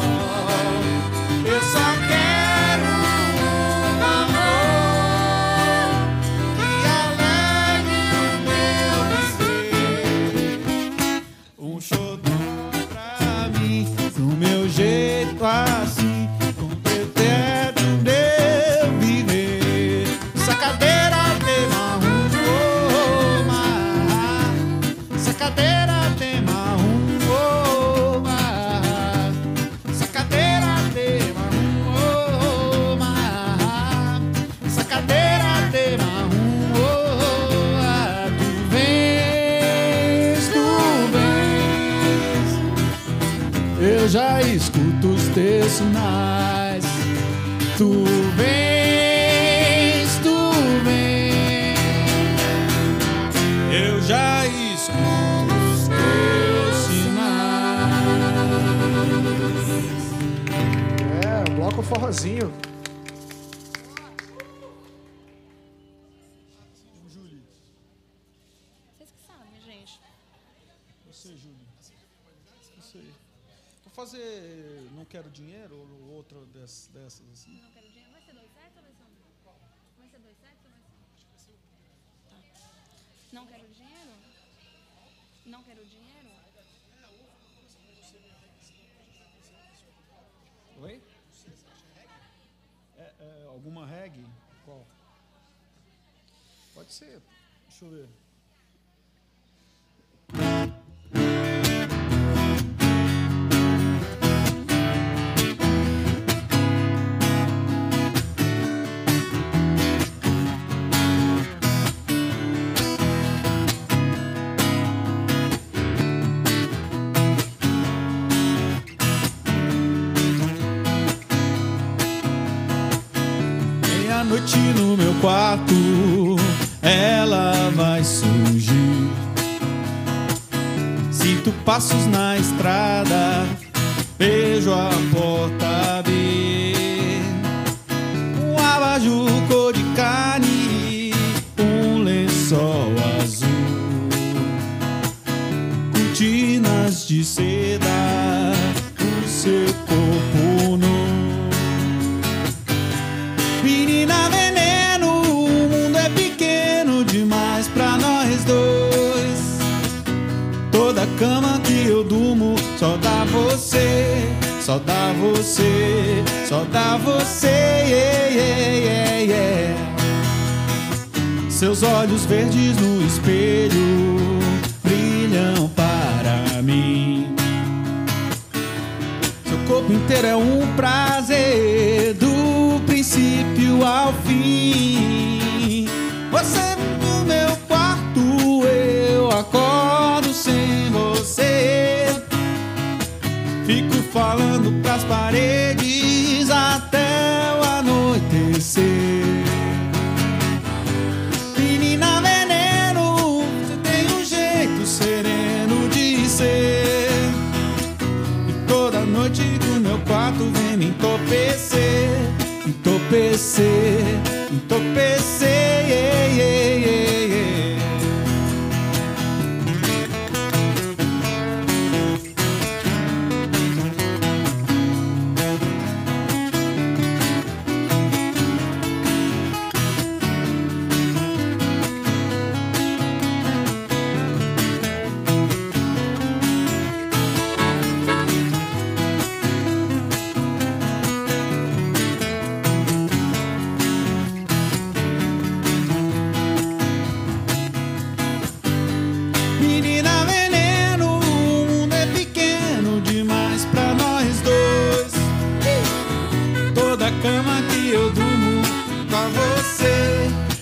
Os teus Você, deixa eu ver. Quarto, ela vai surgir. Sinto passos na estrada, vejo a porta só dá você, só dá você. yeah, yeah, yeah. Seus olhos verdes no espelho brilham para mim. Seu corpo inteiro é um prazer do princípio ao fim. Você no meu quarto, eu acordo pras paredes até o anoitecer. Menina veneno, você tem um jeito sereno de ser. E toda noite do meu quarto vem me entorpecer, entorpecer. yeah, yeah, yeah, yeah.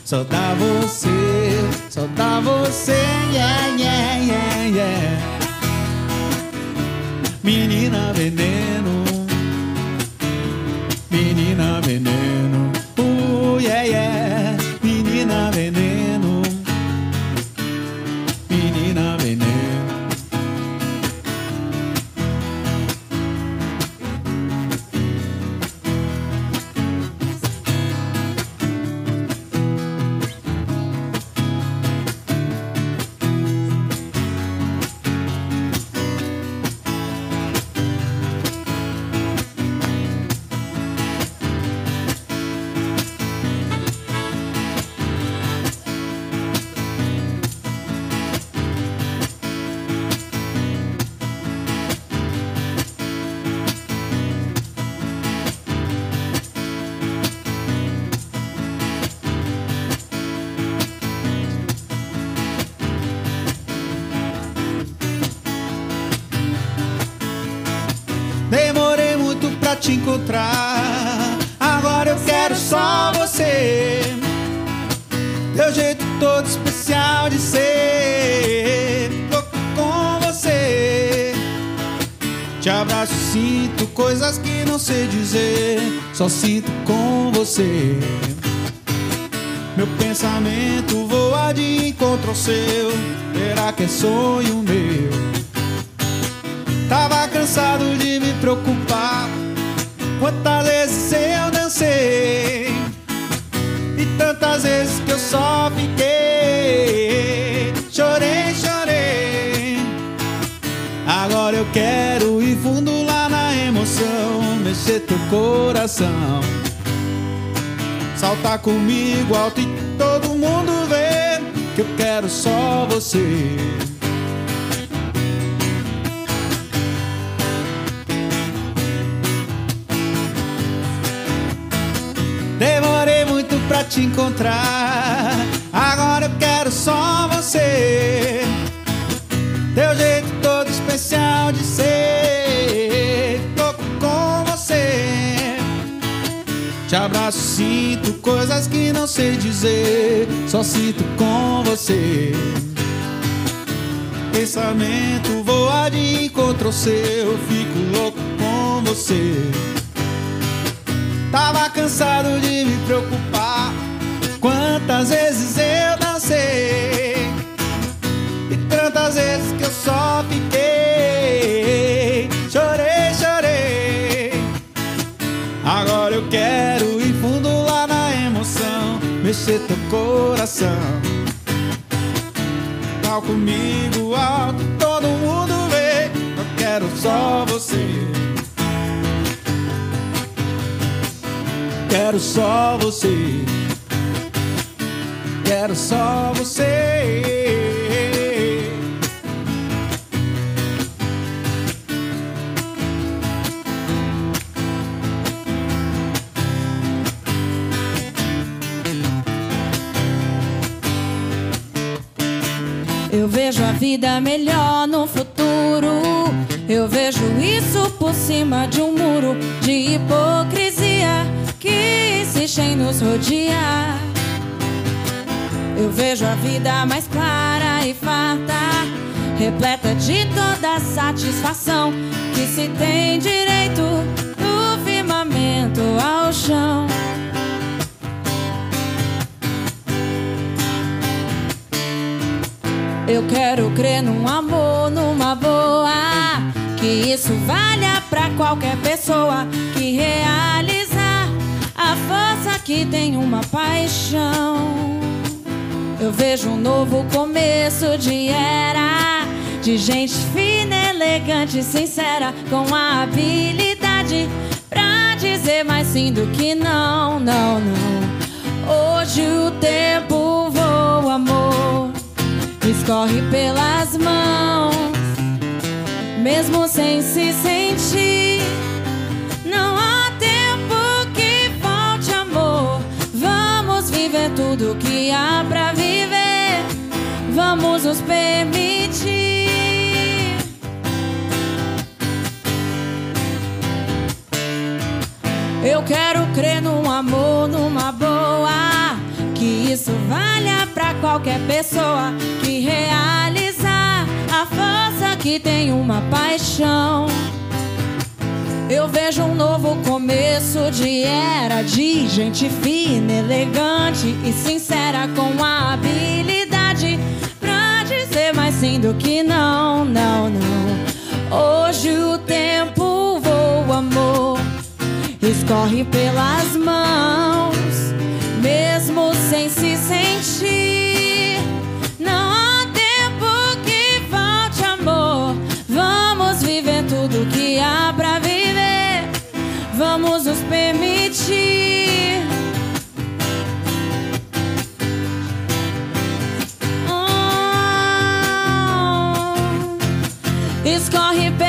Só dá você, Só sinto com você. Meu pensamento voa de encontro ao seu. Será que é sonho meu? Tava cansado de me preocupar. Quantas vezes eu dancei e tantas vezes que eu só fiquei. Chorei, chorei. Agora eu quero ir fundo coração. Saltar comigo alto e todo mundo vê que eu quero só você. Demorei muito pra te encontrar. Te abraço, sinto coisas que não sei dizer. Só sinto com você. Pensamento voa de encontro seu. Fico louco com você. Tava cansado de me preocupar. Quantas vezes eu dancei E tantas vezes que eu só fiquei Chorei, chorei Agora eu quero Mexer teu coração. Tal comigo alto, todo mundo vê. Eu quero só você. Quero só você. Quero só você. Vida melhor no futuro. Eu vejo isso por cima de um muro de hipocrisia que insiste em nos rodear. Eu vejo a vida mais clara e farta, repleta de toda satisfação que se tem direito do firmamento ao chão. Eu quero crer num amor, numa boa. Que isso valha pra qualquer pessoa que realizar a força que tem uma paixão. Eu vejo um novo começo de era. De gente fina, elegante, sincera, com a habilidade pra dizer mais sim do que não, não, não. Hoje o tempo voa, amor escorre pelas mãos, mesmo sem se sentir. Não há tempo que falte amor. Vamos viver tudo que há pra viver. Vamos nos permitir. Eu quero crer num amor, numa boa. Pra qualquer pessoa que realizar a força que tem uma paixão. Eu vejo um novo começo de era de gente fina, elegante e sincera com a habilidade pra dizer mais sim do que não, não, não. Hoje o tempo voa, amor, escorre pelas mãos, mesmo sem se sentir. Não há tempo que falte amor. Vamos viver tudo que há pra viver. Vamos nos permitir. Oh, escorre pelas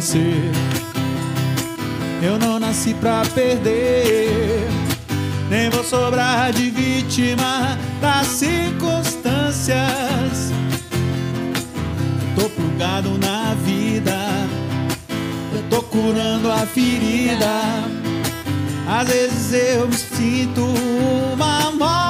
nascer, eu não nasci pra perder, nem vou sobrar de vítima das circunstâncias. Tô plugado na vida, eu tô curando a ferida. Às vezes eu me sinto uma mole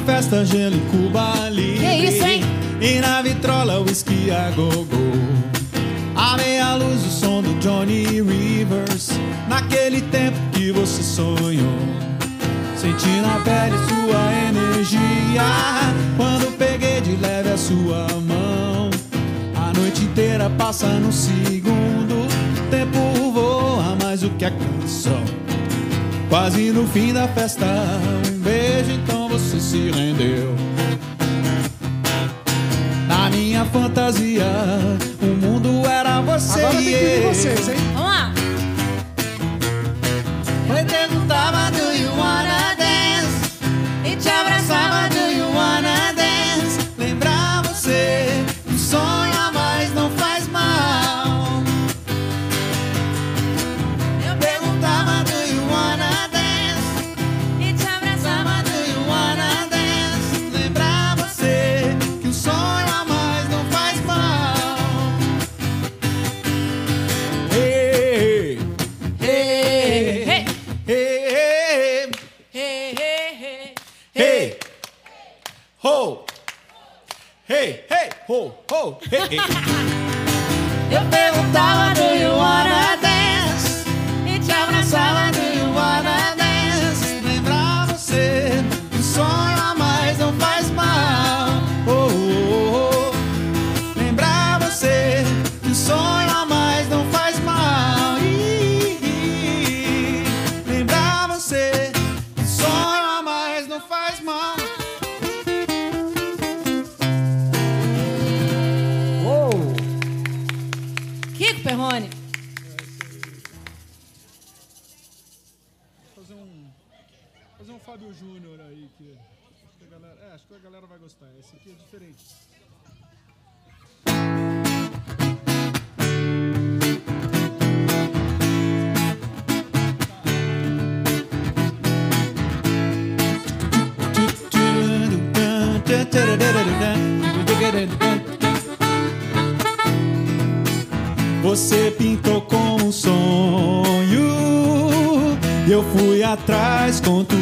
festa gelo e Cuba livre. Que é isso, hein? E na vitrola o esqui a gogo. A meia luz o som do Johnny Rivers. Naquele tempo que você sonhou. Senti na pele sua energia. Quando peguei de leve a sua mão. A noite inteira passa num segundo. Tempo voa mais do que a canção. Quase no fim da festa, um beijo e se rendeu. Na minha fantasia, o mundo era você Agora e tem eu. vocês, hein? ponto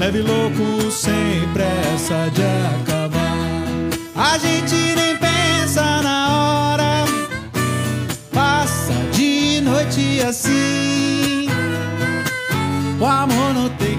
Leve louco sem pressa de acabar. A gente nem pensa na hora, passa de noite assim. O amor não tem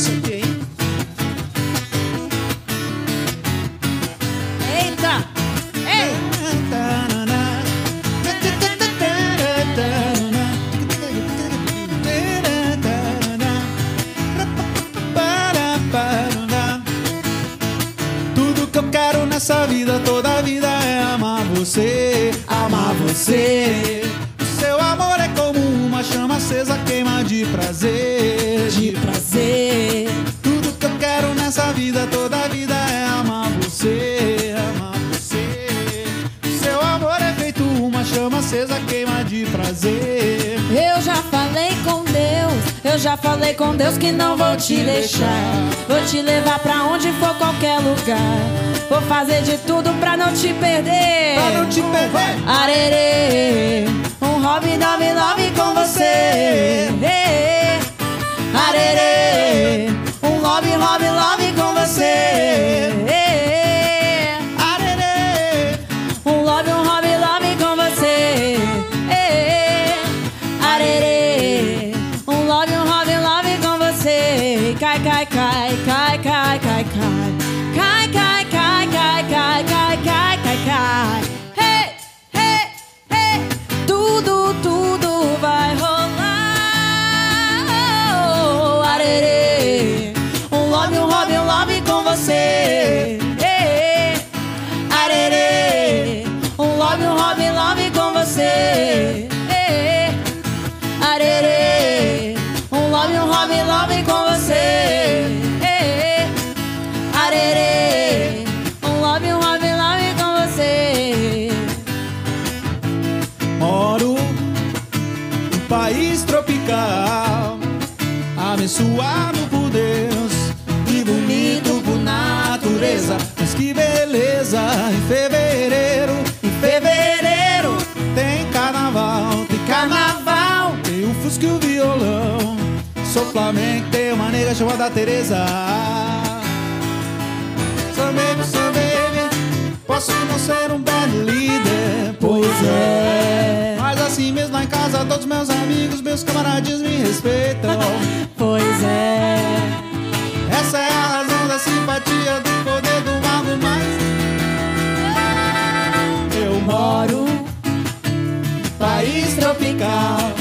sei o. levar pra onde for, qualquer lugar. Vou fazer de tudo pra não te perder. Pra não te perder. Arerê, um hobby, love, love com você. Arerê, nega chamada Teresa. Sou baby, sou baby, posso não ser um bad líder, pois é. Mas assim mesmo lá em casa, todos meus amigos, meus camaradas me respeitam. Pois é. Essa é a razão da simpatia, do poder do mago mais. Eu moro país tropical,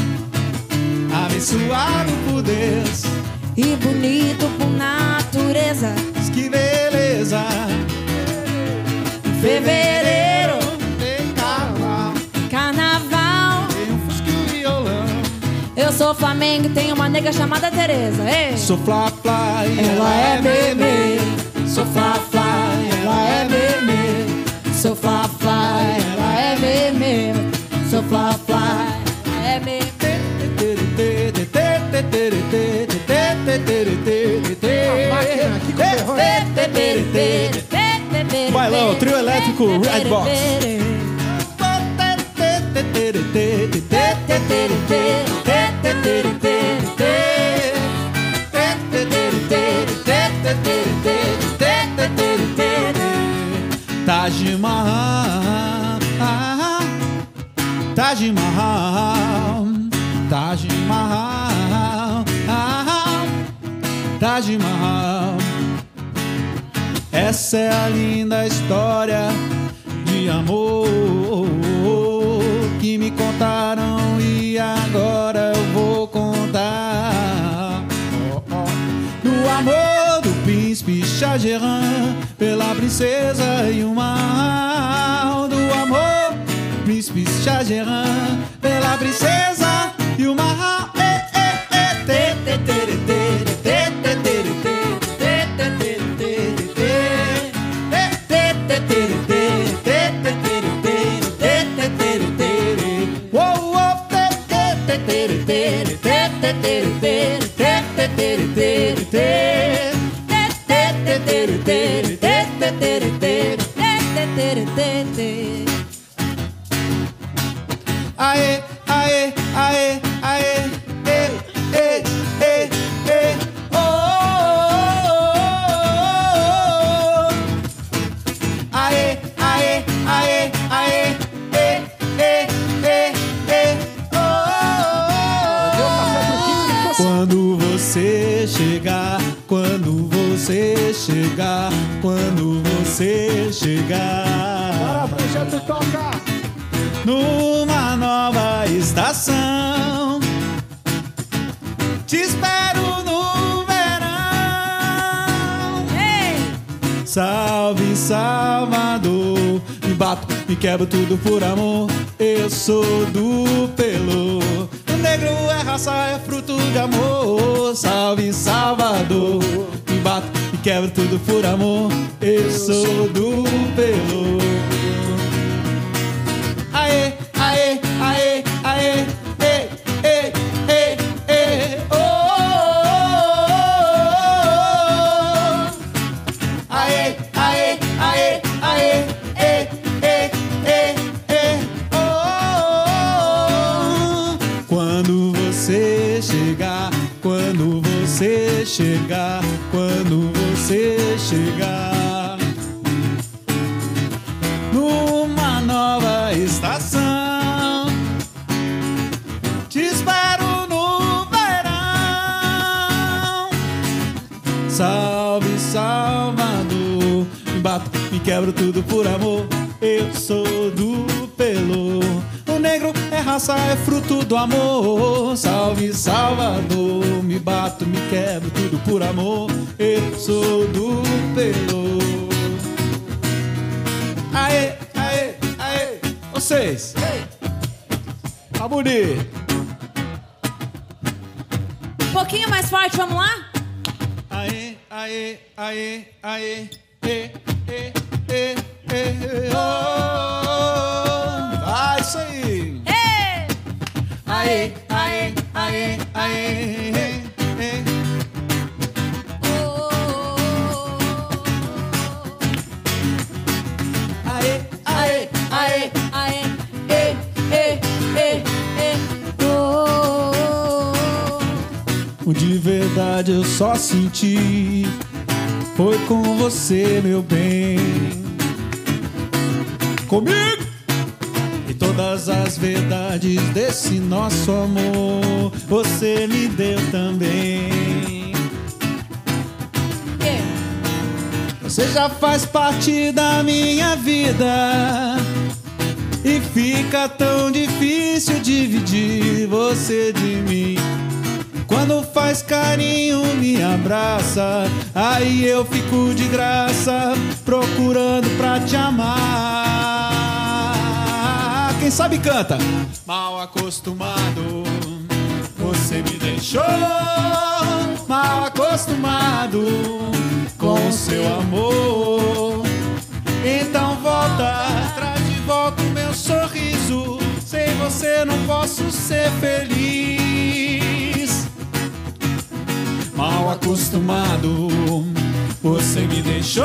abençoado bonito por natureza. Que beleza! Fevereiro, Tem carnaval, carnaval. tem um fusca e um violão. Eu sou Flamengo e tenho uma nega chamada Teresa. Ei. Sou fla fla e Ela é bebê. Sou Bailão, trio elétrico, Redbox. Taj Mahal, Taj Mahal, Essa é a linda história de amor que me contaram e agora eu vou contar. amor do príncipe Shahjahan pela princesa Yuma. Do amor do príncipe Shahjahan pela princesa Yuma. Eh, me quebro tudo por amor. Eu sou do pelo. O negro é raça, é fruto de amor. Salve Salvador, me bato, me quebro tudo por amor. Eu sou do pelo. Verdade eu só senti. Foi com você, meu bem. Comigo! E todas as verdades desse nosso amor Você me deu também. Ê. Você já faz parte da minha vida. E fica tão difícil dividir você de mim Quando faz carinho, me abraça. Aí eu fico de graça Procurando pra te amar. Quem sabe canta? Mal acostumado Você me deixou. Mal acostumado Com seu amor. Então volta Traz de volta o meu sorriso. Sem você não posso ser feliz Mal acostumado, você me deixou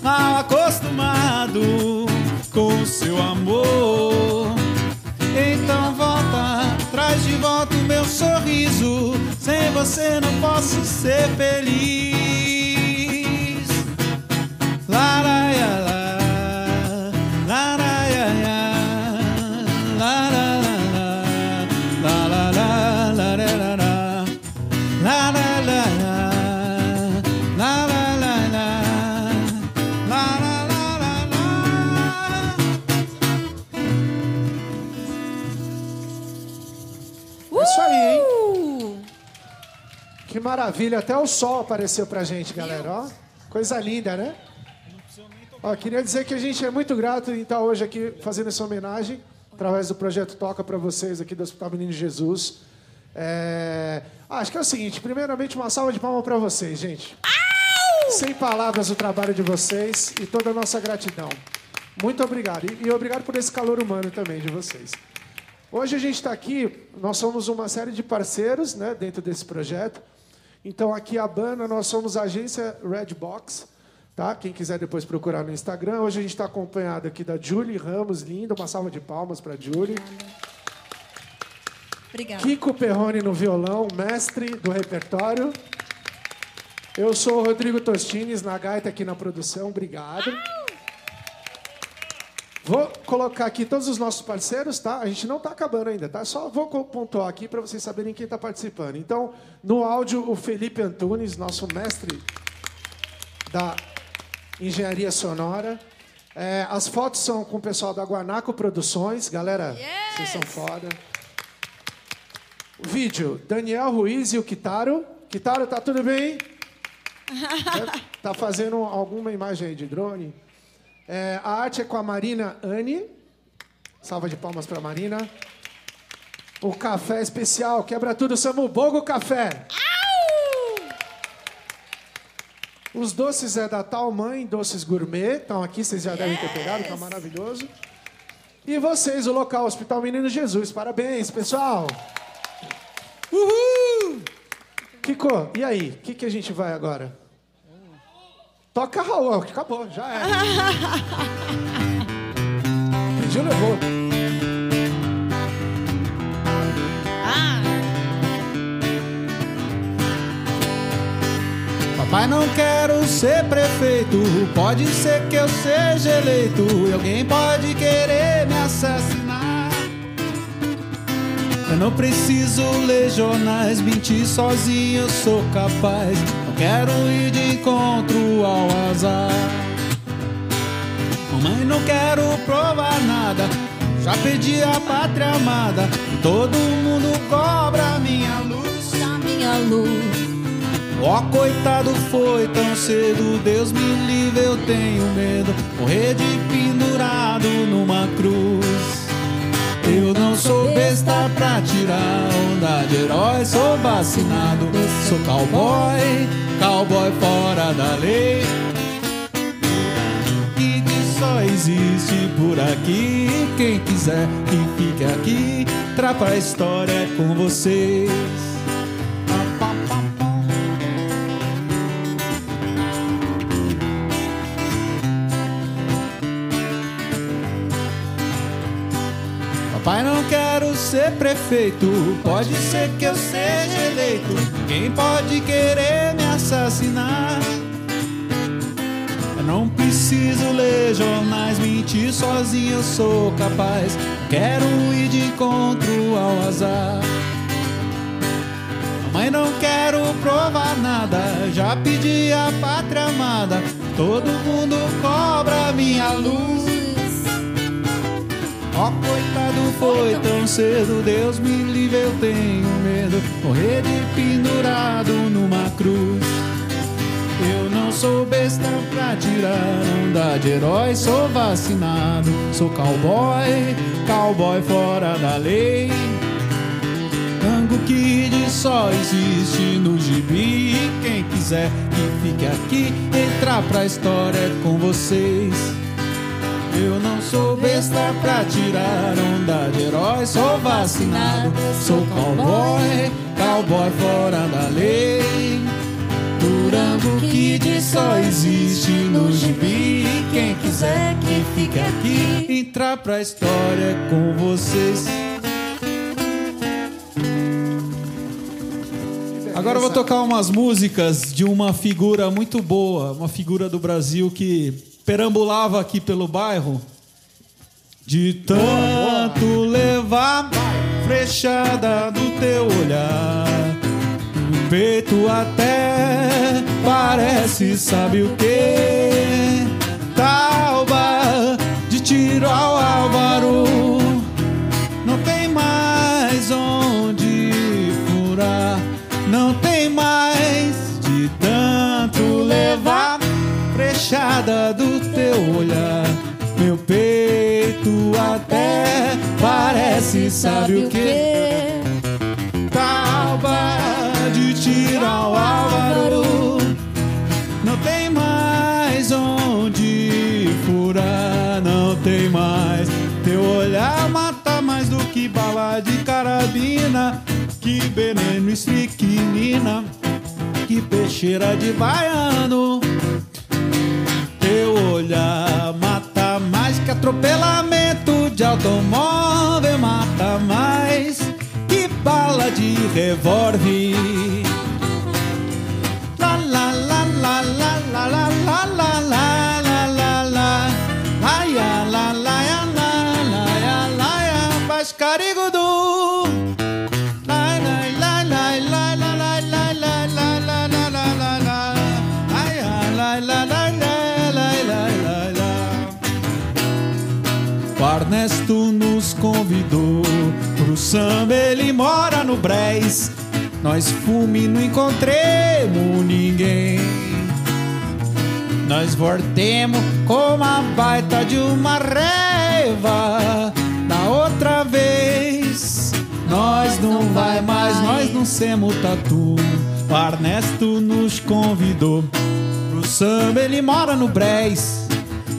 mal acostumado com seu amor. Então volta, traz de volta o meu sorriso. Sem você não posso ser feliz. Que maravilha, até o sol apareceu pra gente, galera, ó. Coisa linda, né? Ó, queria dizer que a gente é muito grato em estar hoje aqui fazendo essa homenagem através do projeto Toca para vocês aqui do Hospital Menino Jesus. É... ah, acho que é o seguinte, primeiramente uma salva de palmas para vocês, gente. Sem palavras o trabalho de vocês e toda a nossa gratidão. Muito obrigado. E, e obrigado por esse calor humano também de vocês. Hoje a gente está aqui, nós somos uma série de parceiros né, dentro desse projeto. Então, aqui a Bana, nós somos a agência Redbox, tá? Quem quiser depois procurar no Instagram. Hoje a gente está acompanhado aqui da Julie Ramos, linda. Uma salva de palmas para a Julie. Obrigada. Kiko Perrone no violão, mestre do repertório. Eu sou o Rodrigo Tostines, na gaita aqui na produção. Obrigado. Vou colocar aqui todos os nossos parceiros, tá? A gente não está acabando ainda, tá? Só vou pontuar aqui para vocês saberem quem está participando. Então, no áudio, o Felipe Antunes, nosso mestre da engenharia sonora. É, as fotos são com o pessoal da Guanaco Produções. Galera, vocês são foda. O vídeo, Daniel Ruiz e o Kitaro. Kitaro, tá tudo bem? Tá fazendo alguma imagem aí de drone? É, a arte é com a Marina Anne. Salva de palmas para Marina. O café especial, quebra tudo, Samu Bogo Café. Os doces é da Tal Mãe, doces gourmet. Estão aqui, vocês já devem ter pegado, tá maravilhoso. E vocês, o local Hospital Menino Jesus. Parabéns, pessoal. Uhul! Kiko, e aí? O que, que a gente vai agora? Toca Raul, acabou, já é. Pediu, levou. Papai, não quero ser prefeito. Pode ser que eu seja eleito. E alguém pode querer me assassinar. Eu não preciso ler jornais, mentir sozinho eu sou capaz. Quero ir de encontro ao azar. Mamãe, não quero provar nada. Já perdi a pátria amada. Todo mundo cobra minha luz. A minha luz. Ó, coitado, foi tão cedo. Deus me livre, eu tenho medo. Morrer de pendurado numa cruz. Eu não sou besta pra tirar onda de herói. Sou vacinado, sou cowboy, cowboy fora da lei. E que só existe por aqui. Quem quiser que fique aqui, trapa a história com vocês. Ser prefeito. Pode ser que eu seja eleito. Quem pode querer me assassinar? Eu não preciso ler jornais, mentir sozinho eu sou capaz. Quero ir de encontro ao azar. Mãe, não quero provar nada. Já pedi a pátria amada. Todo mundo cobra minha luz. Ó, coitado, foi tão cedo. Deus me livre, eu tenho medo. Morrer de pendurado numa cruz. Eu não sou besta pra tirar onda de herói. Sou vacinado, sou cowboy, cowboy fora da lei. Tango Kid só existe no gibi. E Quem quiser que fique aqui, entrar pra história com vocês. Eu não sou besta pra tirar onda de herói. Sou vacinado, sou cowboy, cowboy fora da lei. Durango Kid só existe no gibi. E Quem quiser que fique aqui, entrar pra história com vocês. Agora eu vou tocar umas músicas de uma figura muito boa, uma figura do Brasil que perambulava aqui pelo bairro. De tanto levar frechada do teu olhar, no peito até parece, sabe o que? Tauba de tiro ao álvaro, não tem mais onde nada do teu olhar. Meu peito até parece, sabe o que? Tauba de tirar o Álvaro. Não tem mais onde furar, não tem mais. Teu olhar mata mais do que bala de carabina, que veneno estricnina, que peixeira de baiano. Teu olhar mata mais que atropelamento de automóvel, mata mais que bala de revólver. Ernesto nos convidou pro samba, ele mora no Brés. Nós fume não encontremos ninguém. Nós voltemos com uma baita de uma reva. Da outra vez, nós não vai mais, nós não semos tatu. O Ernesto nos convidou pro samba, ele mora no Brés.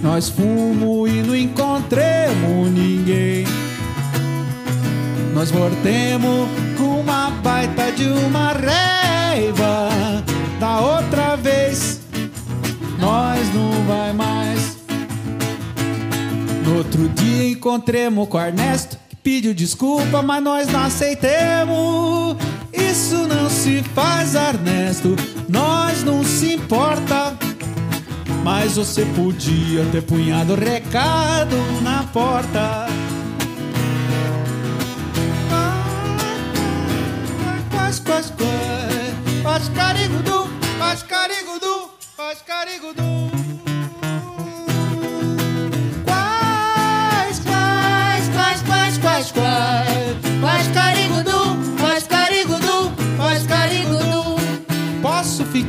Nós fumo e não encontremos ninguém. Nós voltemos com uma baita de uma raiva. Da outra vez, nós não vai mais. No outro dia encontremos com Ernesto, que pediu desculpa, mas nós não aceitemos. Isso não se faz, Ernesto, nós não se importa. Mas você podia ter punhado recado na porta. Quais, quais, quais, quais, carigudu, quais, carigudu, quais, carigudu.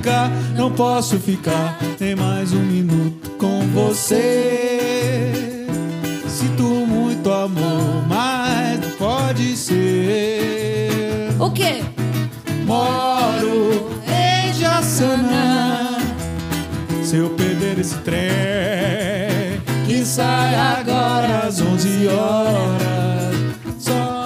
Ficar, não posso ficar nem mais um minuto com você. Sinto muito amor, mas não pode ser. O quê? Moro em Jaçanã. Se eu perder esse trem, que sai agora às 11 horas, só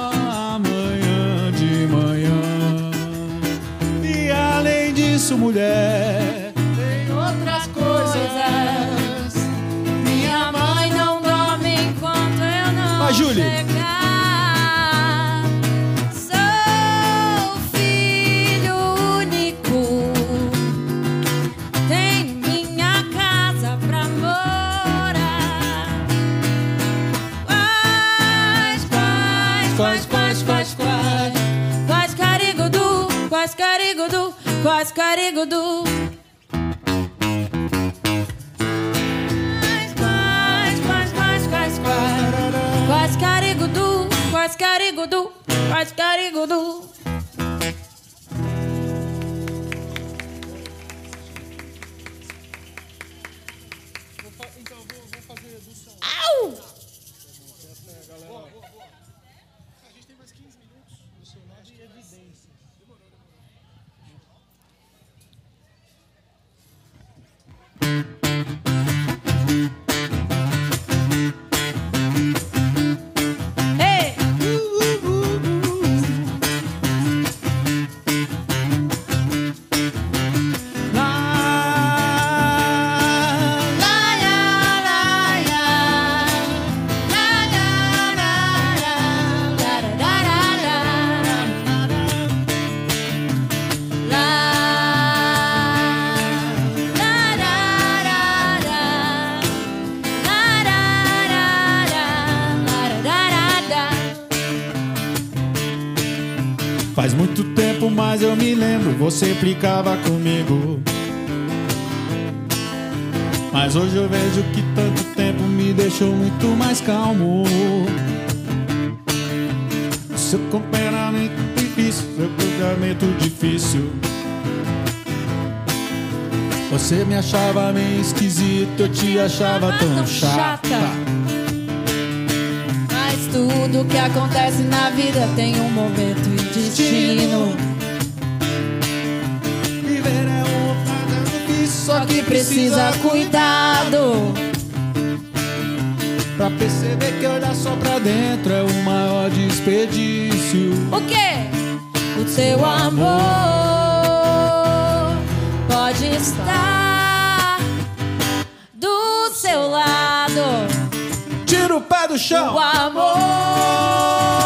mulher, tem outras coisas. Minha mãe não dorme enquanto eu não chegar. Sou filho único. Tenho minha casa pra morar. Quais, quais, quais, quais, quais, quais, quais carigudu, quais quais carigudu. Quais, quais, quais, quais, quais, quais carigudu, quais carigudu, quais carigudu. Você implicava comigo. Mas hoje eu vejo que tanto tempo me deixou muito mais calmo. Seu temperamento difícil, seu temperamento difícil. Você me achava meio esquisito, eu te achava tão chata. Mas tudo que acontece na vida tem um momento e destino. Só que precisa cuidado. Pra perceber que olhar só pra dentro é o maior desperdício. O quê? O seu amor pode estar do seu lado. Tira o pé do O chão. amor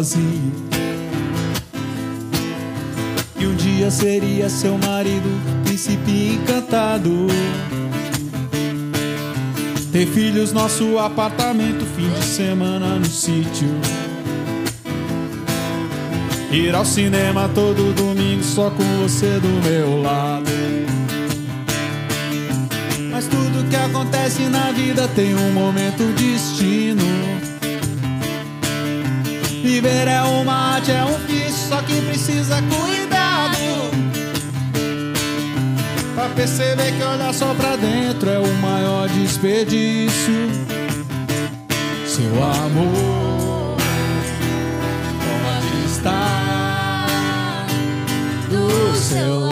sozinho. E um dia seria seu marido, príncipe encantado. Ter filhos, nosso apartamento, fim de semana no sítio. Ir ao cinema todo domingo só com você do meu lado. Mas tudo que acontece na vida tem um momento destino. Viver é uma arte, é um vício, só que precisa cuidado. Pra perceber que olhar só pra dentro é o maior desperdício. Seu amor pode estar do seu lado.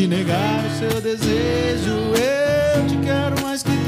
De negar o seu desejo. Eu te quero mais que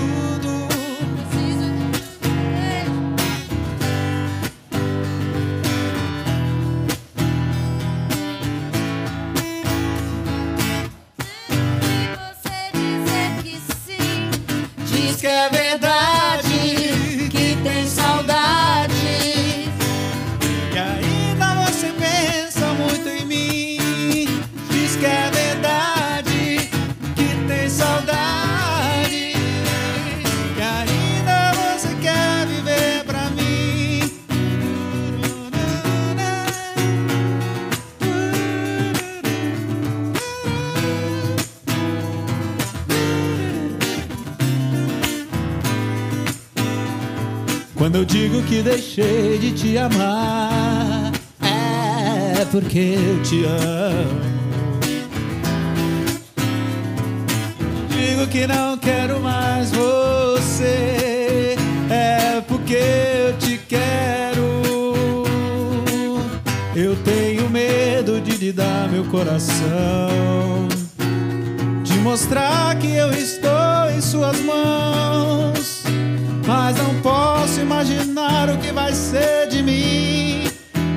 deixei de te amar é porque eu te amo. Digo que não quero mais você é porque eu te quero. Eu tenho medo de lhe dar meu coração, de mostrar que eu estou em suas mãos, mas não posso imaginar o que vai ser de mim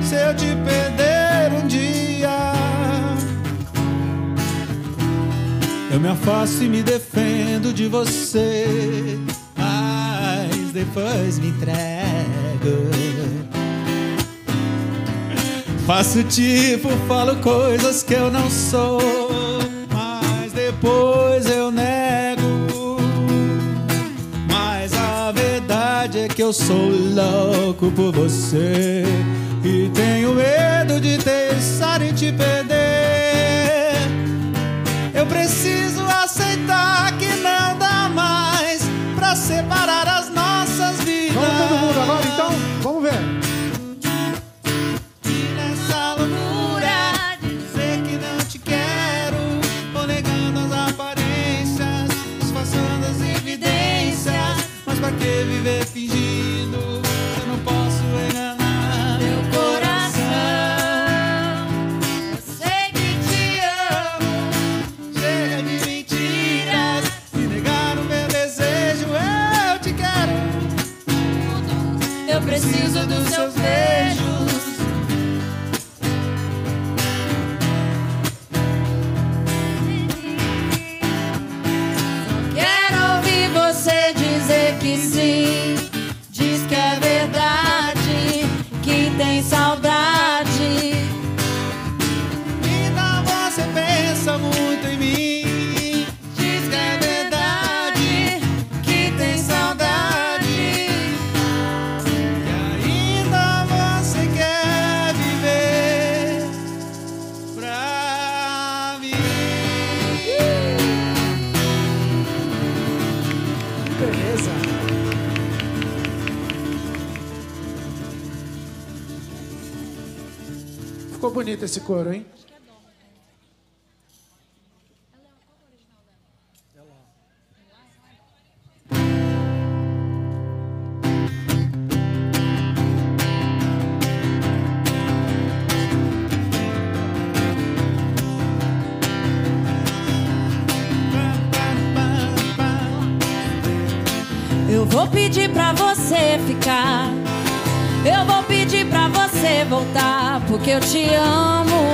se eu te perder um dia. Eu me afasto e me defendo de você, mas depois me entrego. Faço tipo, falo coisas que eu não sou, eu sou louco por você e tenho medo de pensar em te perder. Eu preciso aceitar que não dá mais pra separar as nossas vidas. Vamos todo mundo agora esse coro, hein? Vou pedir pra você ficar. Eu vou pedir pra você voltar, porque eu te amo.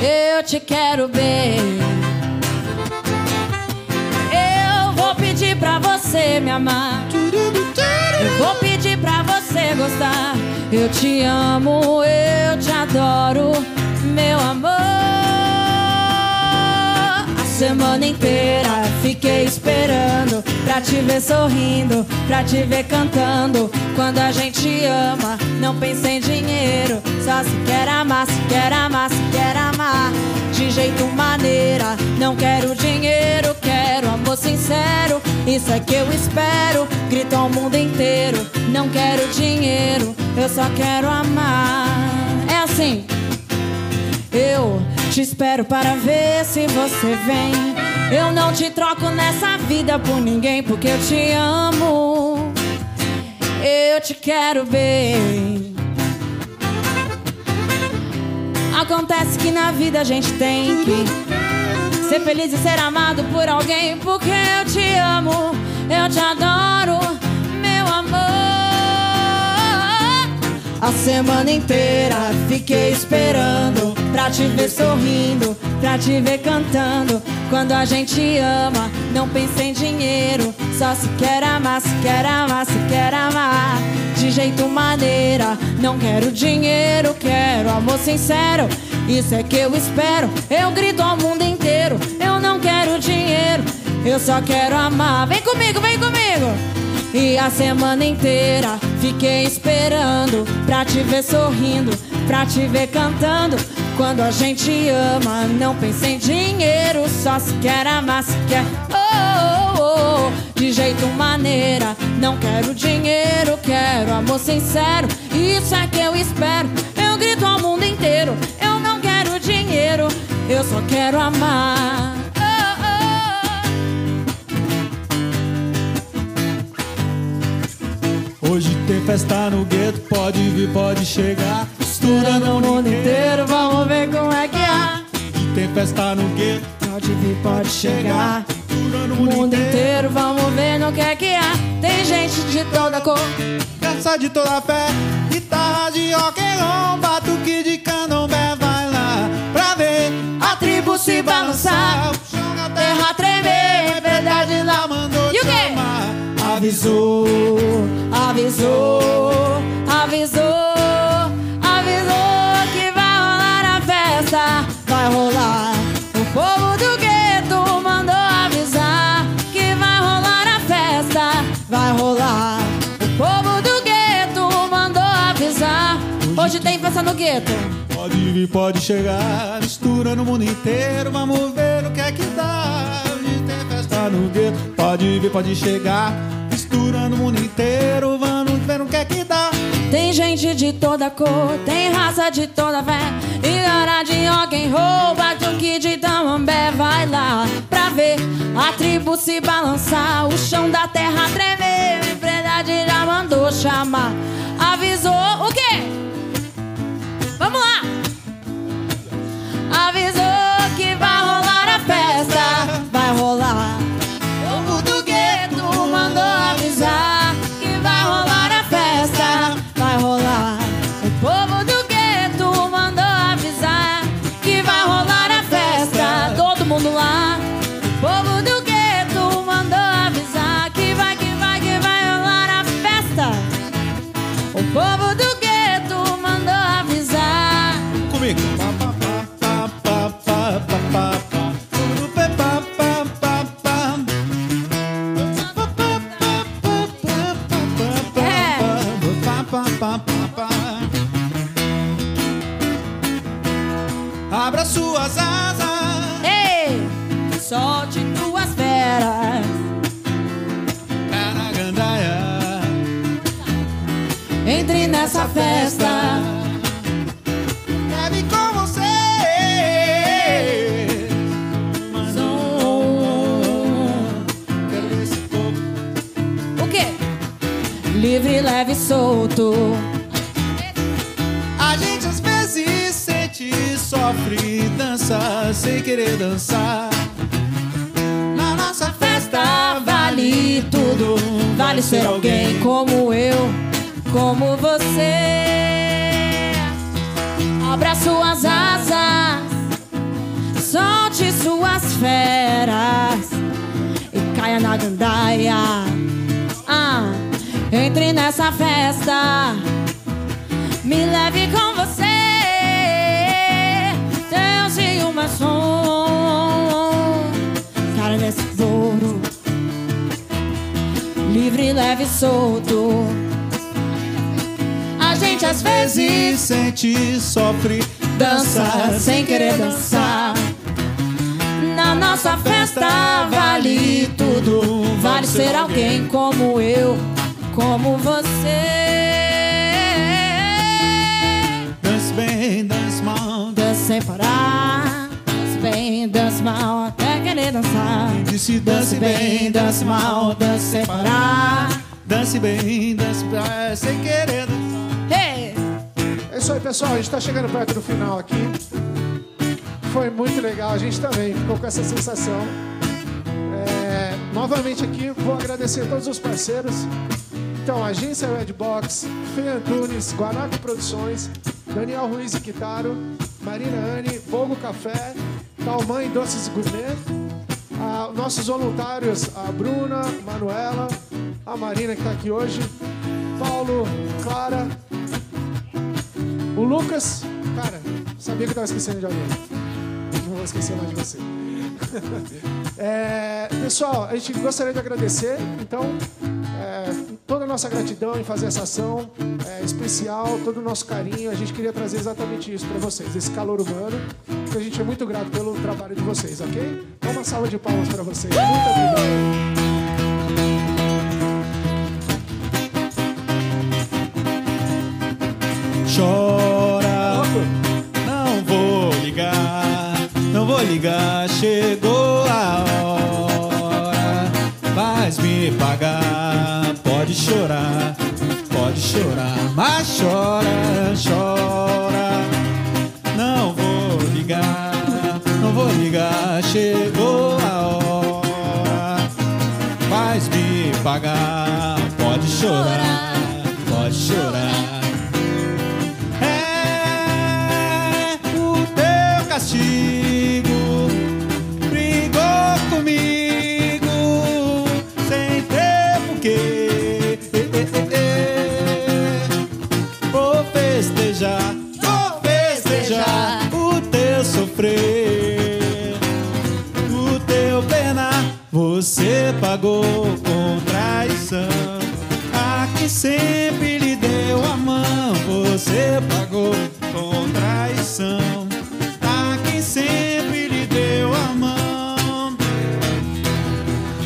Eu te quero bem. Eu vou pedir pra você me amar. Eu vou pedir pra você gostar. Eu te amo, eu te adoro, meu amor. Semana inteira fiquei esperando pra te ver sorrindo, pra te ver cantando. Quando a gente ama, não pensa em dinheiro, só se quer amar, se quer amar, se quer amar. De jeito maneira, não quero dinheiro, quero amor sincero. Isso é que eu espero, grito ao mundo inteiro. Não quero dinheiro, eu só quero amar. É assim. Eu te espero para ver se você vem. Eu não te troco nessa vida por ninguém, porque eu te amo. Eu te quero bem. Acontece que na vida a gente tem que ser feliz e ser amado por alguém, porque eu te amo, eu te adoro, meu amor. A semana inteira fiquei esperando pra te ver sorrindo, pra te ver cantando. Quando a gente ama, não pensa em dinheiro, só se quer amar, se quer amar, se quer amar. De jeito maneira, não quero dinheiro, quero amor sincero. Isso é que eu espero, eu grito ao mundo inteiro. Eu não quero dinheiro, eu só quero amar. Vem comigo, vem comigo. E a semana inteira fiquei esperando pra te ver sorrindo, pra te ver cantando. Quando a gente ama, não pensa em dinheiro, só se quer amar, se quer. Oh, oh, oh, de jeito maneira, não quero dinheiro, quero amor sincero. Isso é que eu espero, eu grito ao mundo inteiro. Eu não quero dinheiro, eu só quero amar. Hoje tem festa no gueto, pode vir, pode chegar. Mistura no mundo inteiro. Vamos ver como é que é. Tem festa no gueto, Pode vir, pode chegar. O mundo inteiro. vamos ver no que é que é. Tem gente de toda cor. Dança de toda fé, guitarra de rock and roll, batuque de candomblé, vai lá pra ver A tribo se balançar. o chão da Terra tremer, verdade lá. mandou E o quê? chamar. Avisou, avisou, avisou Hoje tem festa no gueto. Pode vir, pode chegar, mistura no mundo inteiro, vamos ver o que é que dá. Hoje tem festa no gueto, pode vir, pode chegar, mistura no mundo inteiro, vamos ver o que é que dá. Tem gente de toda cor, tem raça de toda fé. E cara de rock and roll, batuque de també. Vai lá pra ver a tribo se balançar, o chão da terra tremer. A Verdade já mandou chamar, avisou o quê? Vamos lá! Avisou que vai rolar a festa, vai rolar. Com essa sensação. É, novamente aqui, vou agradecer a todos os parceiros. Então, Agência Redbox, Fê Antunes, Guanaco Produções, Daniel Ruiz e Quitaro, Marina Anne, Fogo Café, Talmãe Doces Gourmet, a- nossos voluntários, a Bruna, Manuela, a Marina que está aqui hoje, Paulo, Clara, o Lucas, cara, sabia que eu tava esquecendo de alguém. Não vou esquecer mais de você. É, pessoal, a gente gostaria de agradecer, então, é, toda a nossa gratidão em fazer essa ação é, especial, todo o nosso carinho. A gente queria trazer exatamente isso para vocês, esse calor humano, que a gente é muito grato pelo trabalho de vocês, ok? Então, uma salva de palmas para vocês. Muito obrigado. Chora, não vou ligar, não vou ligar, chegou a hora. Vais me pagar, pode chorar, pode chorar, mas chora, chora. sofrer. O teu pena você pagou com traição. A que sempre lhe deu a mão, você pagou com traição. A que sempre lhe deu a mão.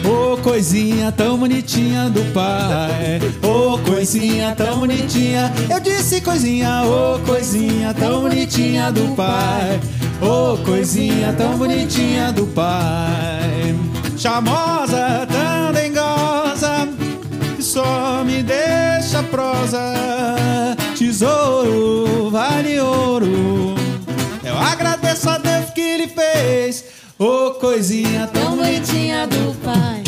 Ô oh, coisinha tão bonitinha do pai, ô oh, coisinha tão bonitinha. Eu disse coisinha, ô oh, coisinha tão bonitinha do pai ô coisinha tão bonitinha do pai. Charmosa, tão dengosa, que só me deixa prosa. Tesouro, vale ouro. Eu agradeço a Deus que ele fez. Ô coisinha tão Tão bonitinha do pai.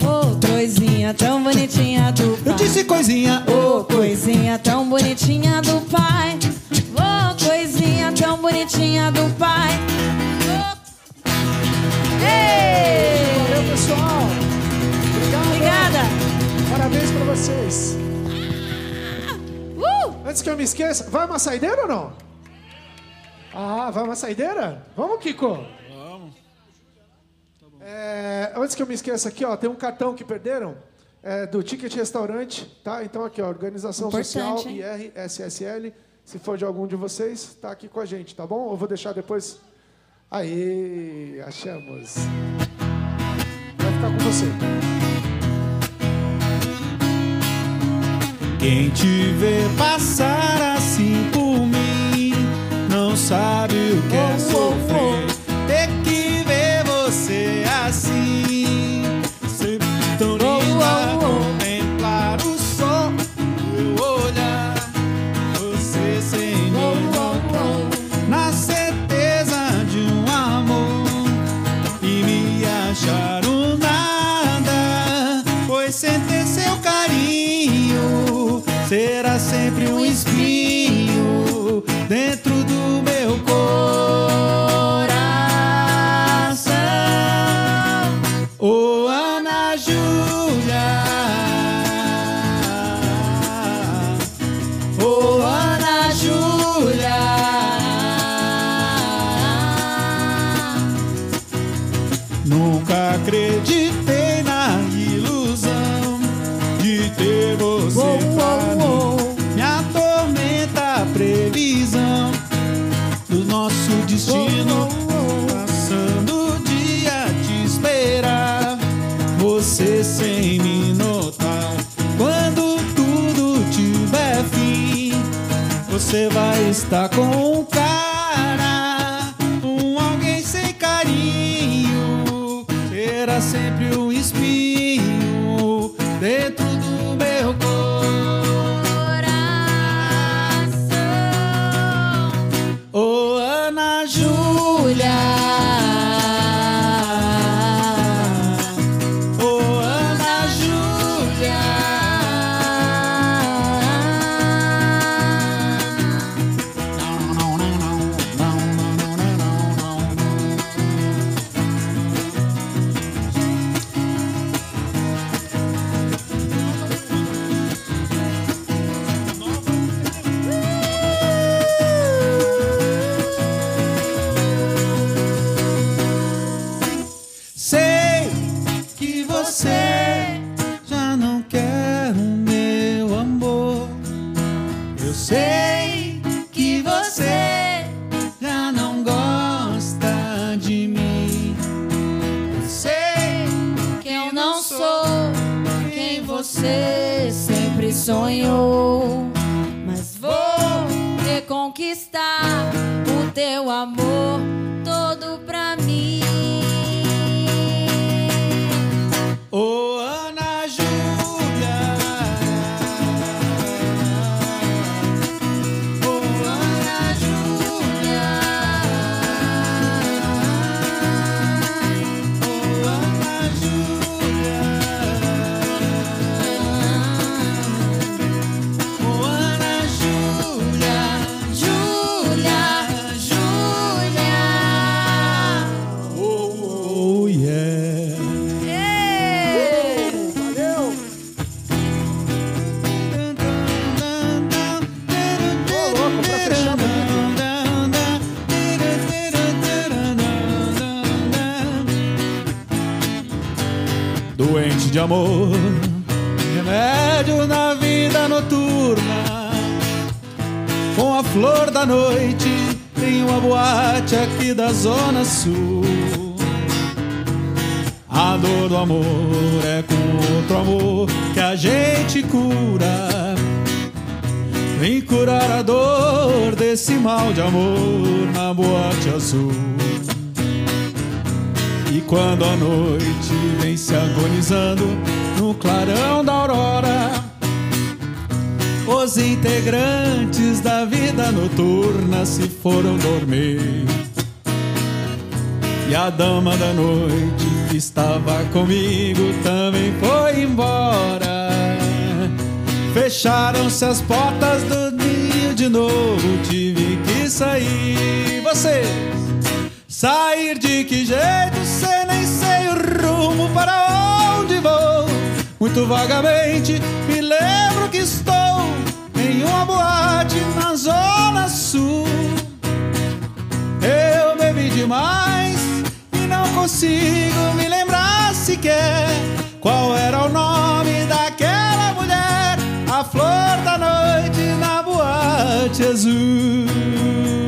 Ô, coisinha tão bonitinha do pai. Eu disse coisinha, Ô, coisinha tão bonitinha do pai. Bonitinha do pai. Ei! Valeu, pessoal. Obrigado. Obrigada. Parabéns pra vocês. Uh! Antes que eu me esqueça, vai uma saideira ou não? Ah, vai uma saideira? Vamos, Kiko? Vamos. antes que eu me esqueça aqui, ó, tem um cartão que perderam é, do Ticket Restaurante, tá? Então aqui, ó, Organização Importante, Social hein? IRSSL. Se for de algum de vocês, tá aqui com a gente, tá bom? Eu vou deixar depois. Aí, achamos. Vai ficar com você. Quem te vê passar assim por mim não sabe o que é sofrer. Ter estar com um Eu sei que você já não gosta de mim. Eu sei Que eu não sou quem você sempre sonhou. Mas vou reconquistar o teu amor amor, remédio na vida noturna. Com a flor da noite, em uma boate aqui da Zona Sul. A dor do amor é com outro amor que a gente cura. Vem curar a dor desse mal de amor na boate azul. E quando a noite se agonizando no clarão da aurora, os integrantes da vida noturna se foram dormir. E a dama da noite que estava comigo também foi embora. Fecharam-se as portas do ninho de novo, tive que sair. Você sair de que jeito? Rumo para onde vou. Muito vagamente me lembro que estou em uma boate na zona sul. Eu bebi demais e não consigo me lembrar sequer qual era o nome daquela mulher, a flor da noite na boate azul.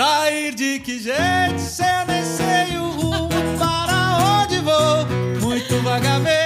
Sair de que jeito? Se eu nem sei o rumo para onde vou. Muito vagamente